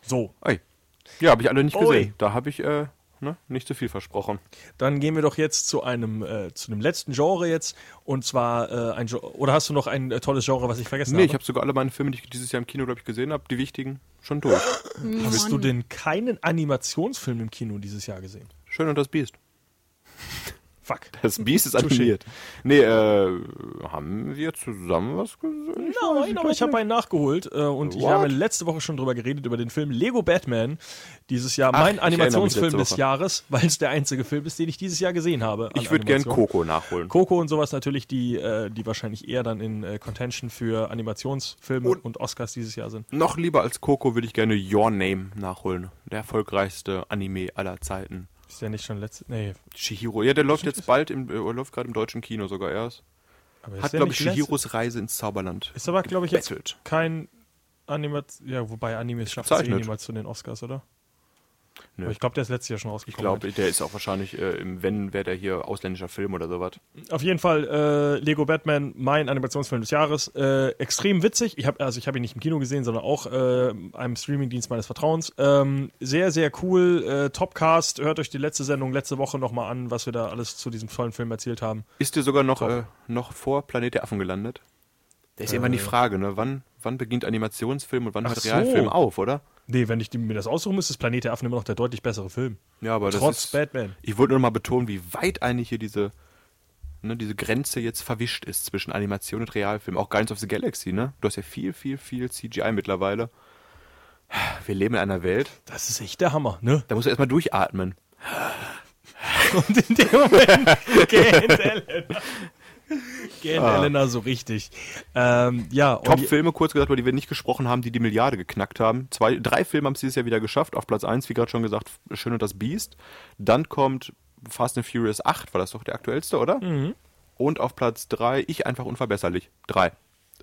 So, Ey. Ja, habe ich alle nicht Ui. gesehen. Da habe ich äh, ne, nicht zu viel versprochen. dann gehen wir doch jetzt zu einem, äh, zu dem letzten Genre jetzt. Und zwar äh, ein Gen- oder hast du noch ein äh, tolles Genre, was ich vergessen Nee, habe? ich habe sogar alle meine Filme, die ich dieses Jahr im Kino, glaube ich, gesehen habe, die wichtigen, schon durch. Hast du denn keinen Animationsfilm im Kino dieses Jahr gesehen? Schön und das Biest. Fuck. Das Biest ist animiert. Nee, äh, haben wir zusammen was gesehen? Ich Nein, aber ich habe einen nachgeholt äh, und ich What? habe letzte Woche schon drüber geredet, über den Film Lego Batman. Dieses Jahr Ach, mein ich Animationsfilm des. Jahres, weil es der einzige Film ist, den ich dieses Jahr gesehen habe. Ich würde gern Animation. Coco nachholen. Coco und sowas natürlich, die, äh, die wahrscheinlich eher dann in äh, Contention für Animationsfilme und, Und- Oscars dieses Jahr sind. Noch lieber als Coco würde ich gerne Your Name nachholen. Der erfolgreichste Anime aller Zeiten. Ist ja nicht schon letzte. Nee, Shihiro. Ja, der läuft jetzt bald im, äh, läuft gerade im deutschen Kino sogar erst. Hat, der glaube ich, Shihiros Reise ins Zauberland. Ist aber, glaube ich, jetzt kein Animat. Ja, wobei Animes schafft es eh niemals zu den Oscars, oder? Nö. Aber ich glaube, der ist letztes Jahr schon Ich rausgekommen. glaube, der ist auch wahrscheinlich, äh, im Wenn, wäre der hier ausländischer Film oder sowas. Auf jeden Fall äh, Lego Batman, mein Animationsfilm des Jahres. Äh, extrem witzig. Ich habe also ich habe ihn nicht im Kino gesehen, sondern auch äh, einem Streamingdienst meines Vertrauens. Ähm, sehr sehr cool. Äh, Topcast. Hört euch die letzte Sendung letzte Woche noch mal an, was wir da alles zu diesem tollen Film erzählt haben. Ist der sogar noch, äh, noch vor Planet der Affen gelandet? Da ist ja immer die Frage, ne? Wann, wann beginnt Animationsfilm und wann Ach hört so. Realfilm auf, oder? Nee, wenn ich mir das aussuchen müsste, ist Planet der Affen immer noch der deutlich bessere Film. Ja, aber das Trotz ist, Batman. Ich wollte nur mal betonen, wie weit eigentlich hier diese, ne, diese Grenze jetzt verwischt ist zwischen Animation und Realfilm. Auch Guardians of the Galaxy, ne? Du hast ja viel, viel, viel CGI mittlerweile. Wir leben in einer Welt, Das ist echt der Hammer, ne? da musst du erstmal durchatmen. Und in dem Moment gähnt Elena. Gähnt Elena so richtig. Ähm, ja, Top-Filme, kurz gesagt, über die wir nicht gesprochen haben, die die Milliarde geknackt haben. Zwei, drei Filme haben es dieses Jahr wieder geschafft. Auf Platz 1, wie gerade schon gesagt, Schön und das Biest. Dann kommt Fast and Furious 8, war das doch der aktuellste, oder? Mhm. Und auf Platz 3, Ich einfach unverbesserlich. Drei.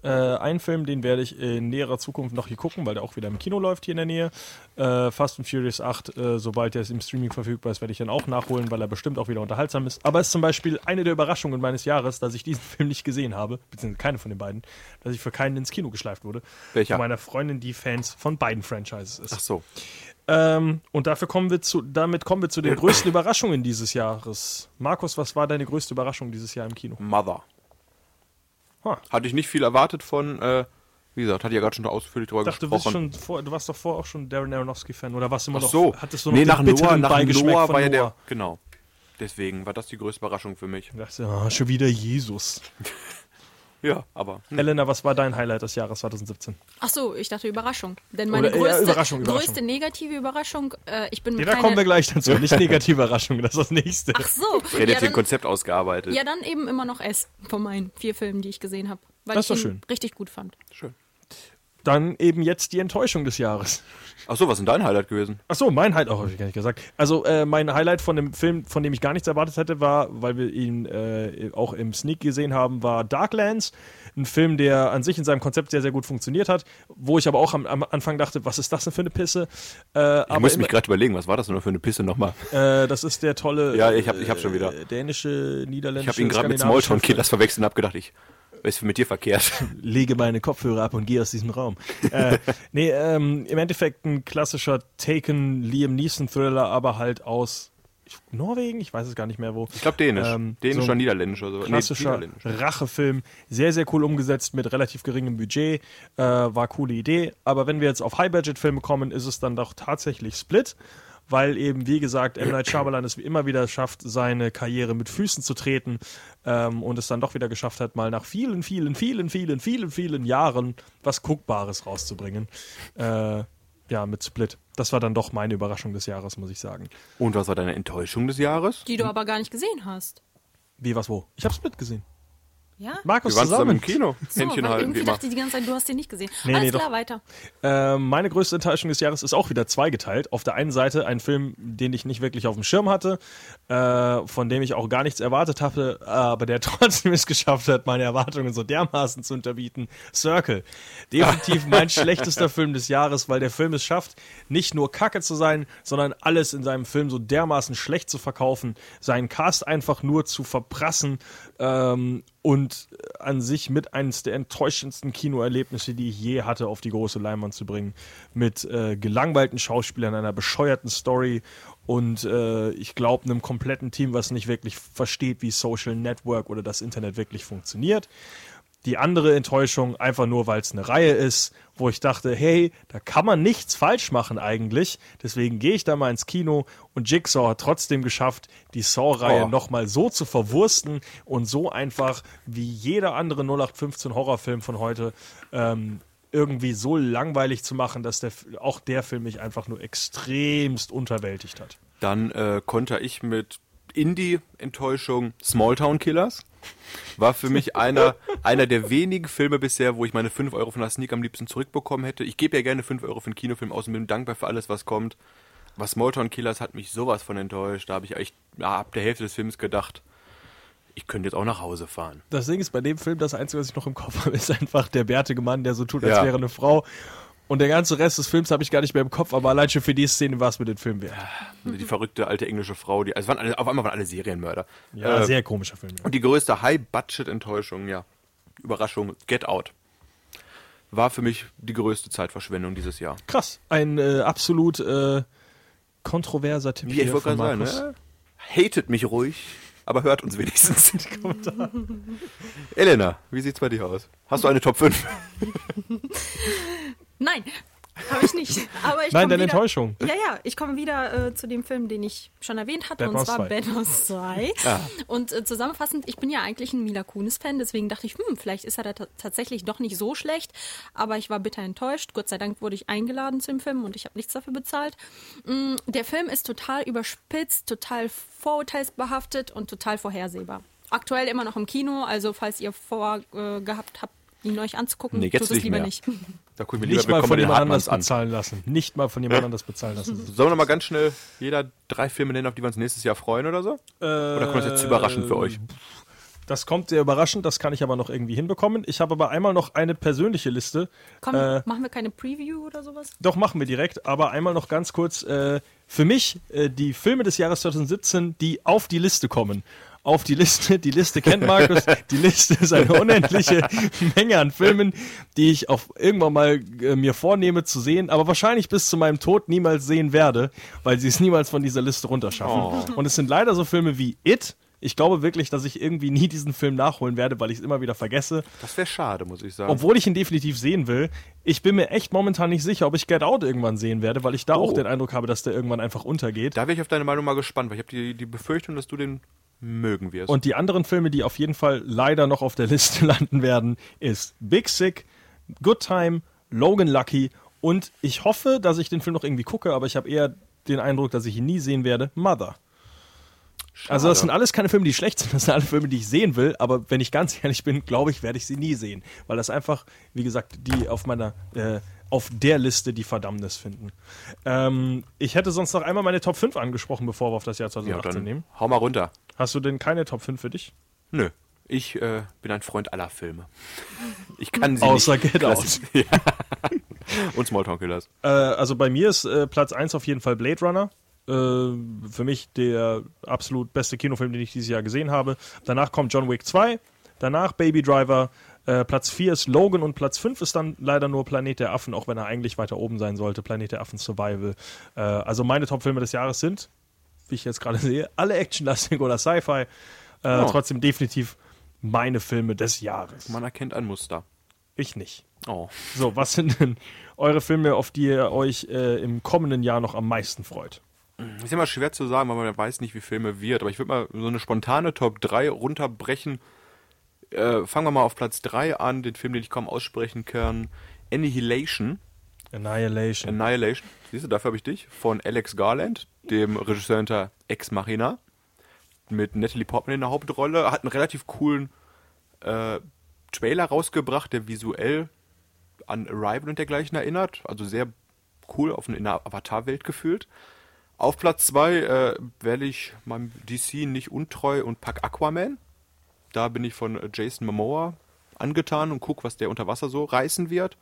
Äh, ein Film, den werde ich in näherer Zukunft noch hier gucken, weil der auch wieder im Kino läuft hier in der Nähe. Äh, Fast and Furious 8, äh, sobald der im Streaming verfügbar ist, werde ich dann auch nachholen, weil er bestimmt auch wieder unterhaltsam ist. Aber es ist zum Beispiel eine der Überraschungen meines Jahres, dass ich diesen Film nicht gesehen habe, beziehungsweise keine von den beiden, dass ich für keinen ins Kino geschleift wurde. Welcher? Von meiner Freundin, die Fans von beiden Franchises ist. Ach so. Ähm, und dafür kommen wir zu, damit kommen wir zu den größten Überraschungen dieses Jahres. Markus, was war deine größte Überraschung dieses Jahr im Kino? Mother. Ha. Hatte ich nicht viel erwartet von, äh, wie gesagt, hatte ich ja gerade schon ausführlich drüber dachte, du, bist gesprochen. schon vor, du warst doch vorher auch schon Darren Aronofsky-Fan oder warst du immer Ach noch, so. hattest du noch nee, nach Noah, nach Noah war ja der, genau. Deswegen war das die größte Überraschung für mich. Ich dachte, ah, schon wieder Jesus. Ja, aber. hm. Helena, was war dein Highlight des Jahres 2017? Ach so, ich dachte Überraschung. Denn meine Oder, ja, größte, Überraschung, Überraschung. größte negative Überraschung, äh, ich bin mit da keine- kommen wir gleich dazu. Nicht negative Überraschung, das ist das nächste. Ach so. Er hat ja, ein dann, Konzept ausgearbeitet. ja, dann eben immer noch S von meinen vier Filmen, die ich gesehen habe. Weil Das ist ich doch ihn schön. richtig gut fand. Schön. Dann eben jetzt die Enttäuschung des Jahres. Ach so, was ist denn dein Highlight gewesen? Ach so, mein Highlight, auch habe ich gar nicht gesagt. Also äh, mein Highlight von dem Film, von dem ich gar nichts erwartet hätte, war, weil wir ihn äh, auch im Sneak gesehen haben, war Darklands. Ein Film, der an sich in seinem Konzept sehr, sehr gut funktioniert hat, wo ich aber auch am, am Anfang dachte, was ist das denn für eine Pisse? Äh, Ich muss mich gerade überlegen, was war das denn für eine Pisse nochmal? äh, das ist der tolle Ja, ich hab- ich hab schon wieder. äh, dänische, niederländische, Ich habe ihn gerade mit Smalltown Killers verwechselt und hab gedacht, ich, ist mit dir verkehrt? lege meine Kopfhörer ab und gehe aus diesem Raum. äh, nee, ähm, im Endeffekt ein klassischer Taken Liam Neeson Thriller, aber halt aus Norwegen, ich weiß es gar nicht mehr wo. Ich glaube Dänisch. Ähm, Dänisch so oder Niederländisch oder so. Nee, Klassischer Niederländisch. Rachefilm, sehr, sehr cool umgesetzt mit relativ geringem Budget, äh, war coole Idee. Aber wenn wir jetzt auf High-Budget-Filme kommen, ist es dann doch tatsächlich Split, weil eben, wie gesagt, M. Night Shyamalan es wie immer wieder schafft, seine Karriere mit Füßen zu treten ähm, und es dann doch wieder geschafft hat, mal nach vielen, vielen, vielen, vielen, vielen, vielen Jahren was Guckbares rauszubringen. Äh, ja, mit Split. Das war dann doch meine Überraschung des Jahres, muss ich sagen. Und was war deine Enttäuschung des Jahres? Die du aber gar nicht gesehen hast. Wie, was, wo? Ich habe Split gesehen. Ja? Markus Wir waren zusammen im Kino. So, Händchen halten, immer. dachte ich die ganze Zeit, du hast den nicht gesehen. Nee, Alles nee, klar, doch. weiter. Ähm, meine größte Enttäuschung des Jahres ist auch wieder zweigeteilt. Auf der einen Seite ein Film, den ich nicht wirklich auf dem Schirm hatte, äh, von dem ich auch gar nichts erwartet hatte, aber der trotzdem es geschafft hat, meine Erwartungen so dermaßen zu unterbieten. Circle. Definitiv mein schlechtester Film des Jahres, weil der Film es schafft, nicht nur kacke zu sein, sondern alles in seinem Film so dermaßen schlecht zu verkaufen, seinen Cast einfach nur zu verprassen ähm, und an sich mit eines der enttäuschendsten Kinoerlebnisse, die ich je hatte, auf die große Leinwand zu bringen. Mit äh, gelangweilten Schauspielern, einer bescheuerten Story und äh, ich glaube einem kompletten Team, was nicht wirklich versteht, wie Social Network oder das Internet wirklich funktioniert. Die andere Enttäuschung, einfach nur, weil es eine Reihe ist, wo ich dachte, hey, da kann man nichts falsch machen eigentlich. Deswegen gehe ich da mal ins Kino und Jigsaw hat trotzdem geschafft, die Saw-Reihe Oh. nochmal so zu verwursten und so einfach wie jeder andere 0815 Horrorfilm von heute ähm, irgendwie so langweilig zu machen, dass der, auch der Film mich einfach nur extremst unterwältigt hat. Dann äh, konnte ich mit Indie-Enttäuschung Smalltown Killers. War für mich einer, einer der wenigen Filme bisher, wo ich meine 5 Euro von der Sneak am liebsten zurückbekommen hätte. Ich gebe ja gerne 5 Euro für einen Kinofilm aus und bin dankbar für alles, was kommt. Was Smalltown Killers hat mich sowas von enttäuscht. Da habe ich echt ja, ab der Hälfte des Films gedacht, ich könnte jetzt auch nach Hause fahren. Das Ding ist, bei dem Film, das Einzige, was ich noch im Kopf habe, ist einfach der bärtige Mann, der so tut, als Ja. wäre eine Frau. Und der ganze Rest des Films habe ich gar nicht mehr im Kopf, aber allein schon für die Szene war es mit dem Film wert. Die verrückte alte englische Frau, die, also waren alle, auf einmal waren alle Serienmörder. Ja, Äh, sehr komischer Film. Und die größte High-Budget-Enttäuschung, ja, Überraschung, Get Out. War für mich die größte Zeitverschwendung dieses Jahr. Krass. Ein äh, absolut äh, kontroverser Tipp Wie ich wollte gerade sagen, ne? Hatet mich ruhig, aber hört uns wenigstens. Elena, wie sieht's bei dir aus? Hast du eine Top 5? Nein, habe ich nicht. Aber ich Nein, deine wieder, Enttäuschung. Ja, ja, ich komme wieder äh, zu dem Film, den ich schon erwähnt hatte, Bad und Mouse zwar 2. Bad Mouse 2. Ah. Und äh, zusammenfassend, ich bin ja eigentlich ein Mila Kunis-Fan, deswegen dachte ich, hm, vielleicht ist er da ta- tatsächlich doch nicht so schlecht. Aber ich war bitter enttäuscht. Gott sei Dank wurde ich eingeladen zu dem Film und ich habe nichts dafür bezahlt. Mm, Der Film ist total überspitzt, total vorurteilsbehaftet und total vorhersehbar. Aktuell immer noch im Kino, also falls ihr vorgehabt äh, habt, ihn euch anzugucken, Nee, jetzt tut es nicht lieber mehr. nicht. Da gucken wir lieber Nicht mal von jemand anders an. bezahlen lassen. Nicht mal von jemand anders bezahlen lassen. Sollen wir noch mal ganz schnell jeder drei Filme nennen, auf die wir uns nächstes Jahr freuen oder so? Oder kommt das jetzt zu überraschend für euch? Das kommt sehr überraschend, das kann ich aber noch irgendwie hinbekommen. Ich habe aber einmal noch eine persönliche Liste. Komm, Äh, machen wir keine Preview oder sowas? Doch, machen wir direkt, aber einmal noch ganz kurz. Äh, für mich äh, die Filme des Jahres 2017, die auf die Liste kommen. Auf die Liste, die Liste kennt Markus, die Liste ist eine unendliche Menge an Filmen, die ich auch irgendwann mal äh, mir vornehme zu sehen, aber wahrscheinlich bis zu meinem Tod niemals sehen werde, weil sie es niemals von dieser Liste runterschaffen. Und es sind leider so Filme wie It. Ich glaube wirklich, dass ich irgendwie nie diesen Film nachholen werde, weil ich es immer wieder vergesse. Das wäre schade, muss ich sagen. Obwohl ich ihn definitiv sehen will, ich bin mir echt momentan nicht sicher, ob ich Get Out irgendwann sehen werde, weil ich da Oh. auch den Eindruck habe, dass der irgendwann einfach untergeht. da wäre ich auf deine Meinung mal gespannt, weil ich habe die, die Befürchtung, dass du den mögen wirst. Und die anderen Filme, die auf jeden Fall leider noch auf der Liste landen werden, ist Big Sick, Good Time, Logan Lucky und ich hoffe, dass ich den Film noch irgendwie gucke, aber ich habe eher den Eindruck, dass ich ihn nie sehen werde, Mother. Also das sind alles keine Filme, die schlecht sind, das sind alle Filme, die ich sehen will, aber wenn ich ganz ehrlich bin, glaube ich, werde ich sie nie sehen, weil das einfach, wie gesagt, die auf meiner, äh, auf der Liste die Verdammnis finden. Ähm, ich hätte sonst noch einmal meine Top 5 angesprochen, bevor wir auf das Jahr ja, 2018 dann nehmen. hau mal runter. Hast du denn keine Top 5 für dich? Nö. Ich äh, bin ein Freund aller Filme. Ich kann sie Außer nicht. Get klassi- Ja. Und Smalltown Killers. Äh, also bei mir ist äh, Platz 1 auf jeden Fall Blade Runner. Äh, für mich der absolut beste Kinofilm, den ich dieses Jahr gesehen habe. Danach kommt John Wick 2. Danach Baby Driver. Äh, Platz 4 ist Logan und Platz 5 ist dann leider nur Planet der Affen, auch wenn er eigentlich weiter oben sein sollte. Planet der Affen Survival. Äh, also meine Top-Filme des Jahres sind, wie ich jetzt gerade sehe, alle Actionlastig oder Sci-Fi. Äh, Oh. Trotzdem definitiv meine Filme des Jahres. Man erkennt ein Muster. Ich nicht. Oh. So, was sind denn eure Filme, auf die ihr euch äh, im kommenden Jahr noch am meisten freut? Ist immer schwer zu sagen, weil man weiß nicht, wie Filme wird. Aber ich würde mal so eine spontane Top 3 runterbrechen. Äh, fangen wir mal auf Platz 3 an, den Film, den ich kaum aussprechen kann. Annihilation. Annihilation. Annihilation. Siehst du, dafür habe ich dich. Von Alex Garland, dem Regisseur hinter Ex Machina. Mit Natalie Portman in der Hauptrolle. Hat einen relativ coolen äh, Trailer rausgebracht, der visuell an Arrival und dergleichen erinnert. Also sehr cool auf eine, in einer Avatar-Welt gefühlt. Auf Platz 2 äh, werde ich meinem DC nicht untreu und pack Aquaman. Da bin ich von Jason Momoa angetan und guck, was der unter Wasser so reißen wird.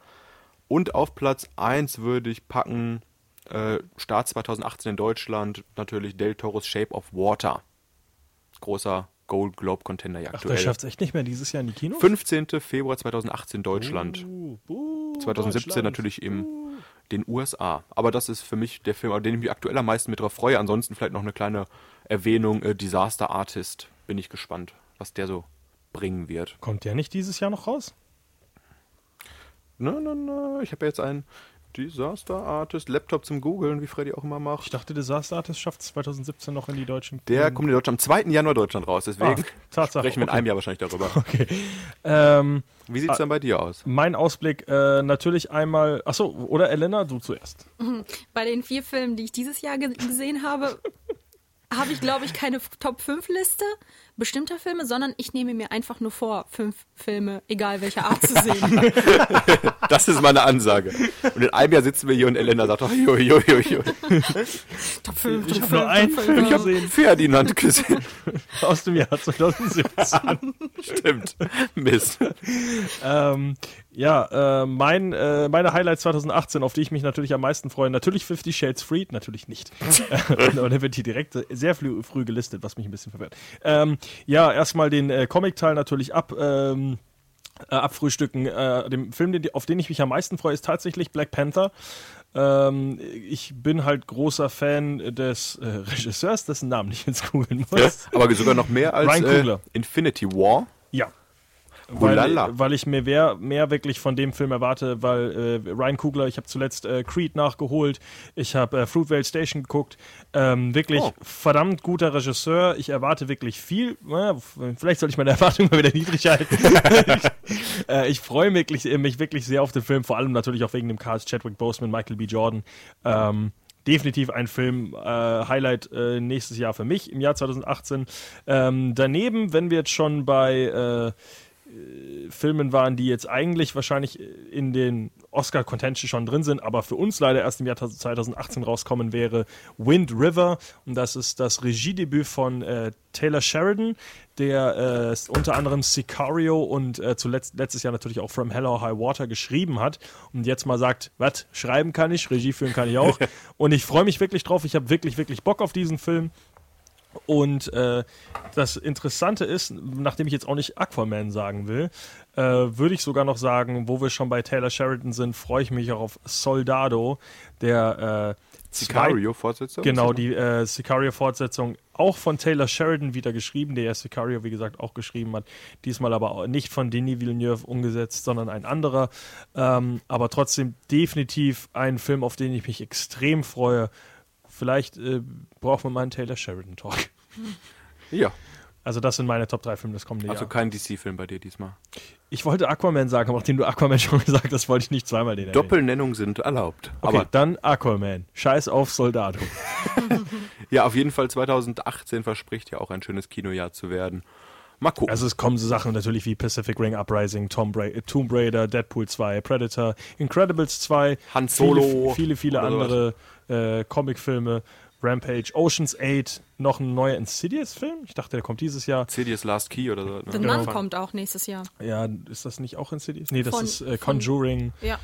Und auf Platz 1 würde ich packen äh, Start 2018 in Deutschland natürlich Del Toros Shape of Water. Großer Gold Globe Contender ja Ach, der aktuell. schafft es echt nicht mehr dieses Jahr in die Kinos? 15. Februar 2018 Deutschland. Uh, uh, 2017 Deutschland. natürlich in den USA. Aber das ist für mich der Film, auf den ich mich aktuell am meisten mit drauf freue. Ansonsten vielleicht noch eine kleine Erwähnung, äh, Disaster Artist. Bin ich gespannt, was der so bringen wird. Kommt der nicht dieses Jahr noch raus? Na, na, na, ich habe jetzt einen Disaster Artist Laptop zum Googeln, wie Freddy auch immer Ich macht. dachte, Disaster Artist schafft es 2017 noch in die deutschen. Der kommt in Deutschland am 2. Januar Deutschland raus, deswegen Ah, Tatsache, sprechen wir in okay. einem Jahr wahrscheinlich darüber. Okay. Ähm, Wie sieht's dann bei dir aus? mein Ausblick äh, natürlich einmal. Achso, oder Elena, du zuerst. Bei den vier Filmen, die ich dieses Jahr ge gesehen habe, habe ich, glaube ich, keine Top-5-Liste bestimmter Filme, sondern ich nehme mir einfach nur vor, fünf Filme, egal welcher Art zu sehen. Das ist meine Ansage. Und in einem Jahr sitzen wir hier und Elena sagt, oh, jo, jo, jo, jo. Top 5, Ich habe nur einen 5, Film Ich habe gesehen Ferdinand gesehen. aus dem Jahr 2017. Stimmt. Mist. ähm, ja, äh, mein, äh, meine Highlights 2018, auf die ich mich natürlich am meisten freue, natürlich Fifty Shades Freed, natürlich nicht. Und der wird hier direkt sehr früh, früh gelistet, was mich ein bisschen verwirrt. Ähm, ja, erstmal den äh, Comic-Teil natürlich ab. Ähm, äh, abfrühstücken. Äh, dem Film, den, auf den ich mich am meisten freue, ist tatsächlich Black Panther. Ähm, ich bin halt großer Fan des äh, Regisseurs, dessen Namen ich jetzt googeln Ja, muss. aber sogar noch mehr als äh. Infinity War. Ja. Weil, weil ich mir mehr, mehr wirklich von dem Film erwarte, weil äh, Ryan Coogler, ich habe zuletzt äh, Creed nachgeholt, ich habe äh, Fruitvale Station geguckt, ähm, wirklich Oh. verdammt guter Regisseur, ich erwarte wirklich viel, äh, vielleicht soll ich meine Erwartungen mal wieder niedrig halten. ich äh, ich freue mich, wirklich- mich wirklich sehr auf den Film, vor allem natürlich auch wegen dem Cast Chadwick Boseman, Michael B. Jordan. Ähm, definitiv ein Film, äh, Highlight äh, nächstes Jahr für mich im Jahr 2018. Ähm, daneben, wenn wir jetzt schon bei äh, Filmen waren, die jetzt eigentlich wahrscheinlich in den Oscar-Contention schon drin sind, aber für uns leider erst im Jahr 2018 rauskommen wäre Wind River. Und das ist das Regiedebüt von äh, Taylor Sheridan, der äh, unter anderem Sicario und äh, zuletzt letztes Jahr natürlich auch From Hell or High Water geschrieben hat. Und jetzt mal sagt, was, schreiben kann ich, Regie führen kann ich auch. und ich freue mich wirklich drauf. Ich habe wirklich, wirklich Bock auf diesen Film. Und äh, das Interessante ist, nachdem ich jetzt auch nicht Aquaman sagen will, äh, würde ich sogar noch sagen, wo wir schon bei Taylor Sheridan sind, freue ich mich auch auf Soldado, der äh, Sicario-Fortsetzung? Genau, die äh, Sicario-Fortsetzung auch von Taylor Sheridan wieder geschrieben, der ja Sicario, wie gesagt, auch geschrieben hat. Diesmal aber nicht von Denis Villeneuve umgesetzt, sondern ein anderer. Ähm, aber trotzdem definitiv ein Film, auf den ich mich extrem freue. Vielleicht äh, brauchen wir mal einen Taylor Sheridan-Talk. Ja, Also das sind meine Top 3 Filme des kommenden also kein DC-Film bei dir diesmal. Ich wollte Aquaman sagen, aber nachdem du Aquaman schon gesagt hast, wollte ich nicht zweimal den erwähnen. Doppelnennungen sind erlaubt. Okay, Aber dann Aquaman. Scheiß auf Soldado. ja, auf jeden Fall 2018 verspricht ja auch ein schönes Kinojahr zu werden. Mal gucken. Also es kommen so Sachen natürlich wie Pacific Ring Uprising, Tom Bra Tomb Raider, Deadpool 2, Predator, Incredibles 2, Han Solo viele, viele, viele andere äh, Comicfilme, Rampage, Ocean's 8, noch ein neuer Insidious-Film? Ich dachte, der kommt dieses Jahr. Insidious Last Key oder so. The ne? Nun kommt auch nächstes Jahr. Ja, ist das nicht auch Insidious? Nee, das Von- ist äh, von- Conjuring. Ja.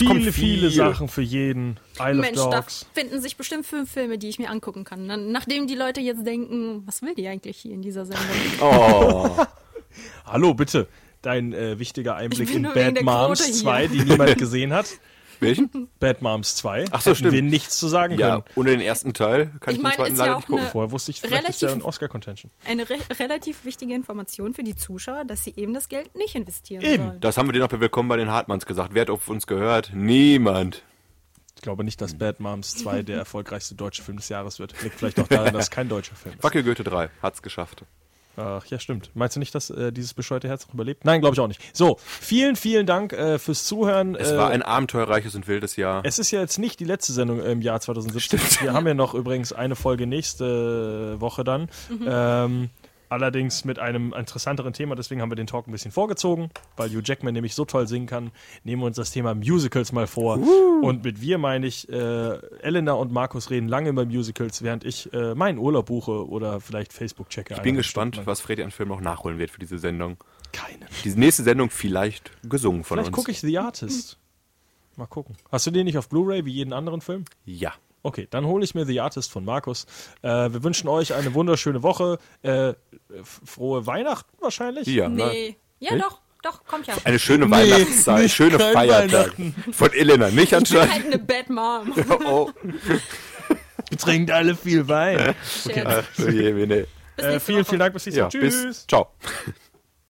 Es kommt viele, viele viel. Sachen für jeden. Isle Mensch, of da Dogs. finden sich bestimmt fünf Filme, die ich mir angucken kann. Dann, nachdem die Leute jetzt denken, was will die eigentlich hier in dieser Sendung? Oh, Hallo, bitte. Dein äh, wichtiger Einblick in Bad Moms Quote hier. 2, die niemand gesehen hat. welchen? Bad Moms 2. Ach so, stimmt. wir nichts zu sagen Ja, können. ohne den ersten Teil kann Ich ich, meine, den zweiten ja leider auch nicht gucken. Vorher wusste ich, vielleicht ist ja Relativ- ein Oscar-Contention. Eine re relativ wichtige Information für die Zuschauer, dass sie eben das Geld nicht investieren Eben. sollen. Das haben wir dir noch bei Willkommen bei den Hartmanns gesagt. Wer hat auf uns gehört? Niemand. Ich glaube nicht, dass Bad Moms 2 der erfolgreichste deutsche Film des Jahres wird. Liegt vielleicht auch daran, dass es kein deutscher Film ist. Wackel Goethe 3 hat's geschafft. Ach ja, stimmt. Meinst du nicht, dass äh, dieses bescheuerte Herz noch überlebt? Nein, glaube ich auch nicht. So, vielen, vielen Dank äh, fürs Zuhören. Es äh, war ein abenteuerreiches und wildes Jahr. es ist ja jetzt nicht die letzte Sendung im Jahr 2017. Wir haben ja noch übrigens eine Folge nächste Woche dann. Ähm, allerdings mit einem interessanteren Thema, deswegen haben wir den Talk ein bisschen vorgezogen, weil Hugh Jackman nämlich so toll singen kann. Nehmen wir uns das Thema Musicals mal vor. Und mit wir meine ich, äh, Elena und Markus reden lange über Musicals, während ich äh, meinen Urlaub buche oder vielleicht Facebook checke. Ich bin gespannt, was Freddy an Film noch nachholen wird für diese Sendung. Keinen. Diese nächste Sendung vielleicht gesungen von Vielleicht uns. gucke ich The Artist. Mal gucken. Hast du den nicht auf Blu-ray wie jeden anderen Film? Ja. Okay, dann hole ich mir The Artist von Markus. Äh, wir wünschen euch eine wunderschöne Woche. Äh, frohe Weihnachten wahrscheinlich. Ja. ne? Nee. Ja, Nicht? doch, doch, kommt ja. Eine schöne Nee, Weihnachtszeit, nicht schöne kein Feiertag. Von Elena, nicht Ich bin anscheinend. halt eine Bad Mom. Oh, Trinkt alle viel Wein. Scherz. oh je, nee. Bis Äh, nächste vielen, Woche. vielen Dank, bis nächstes Ja, Mal. Tschüss. bis. Ciao.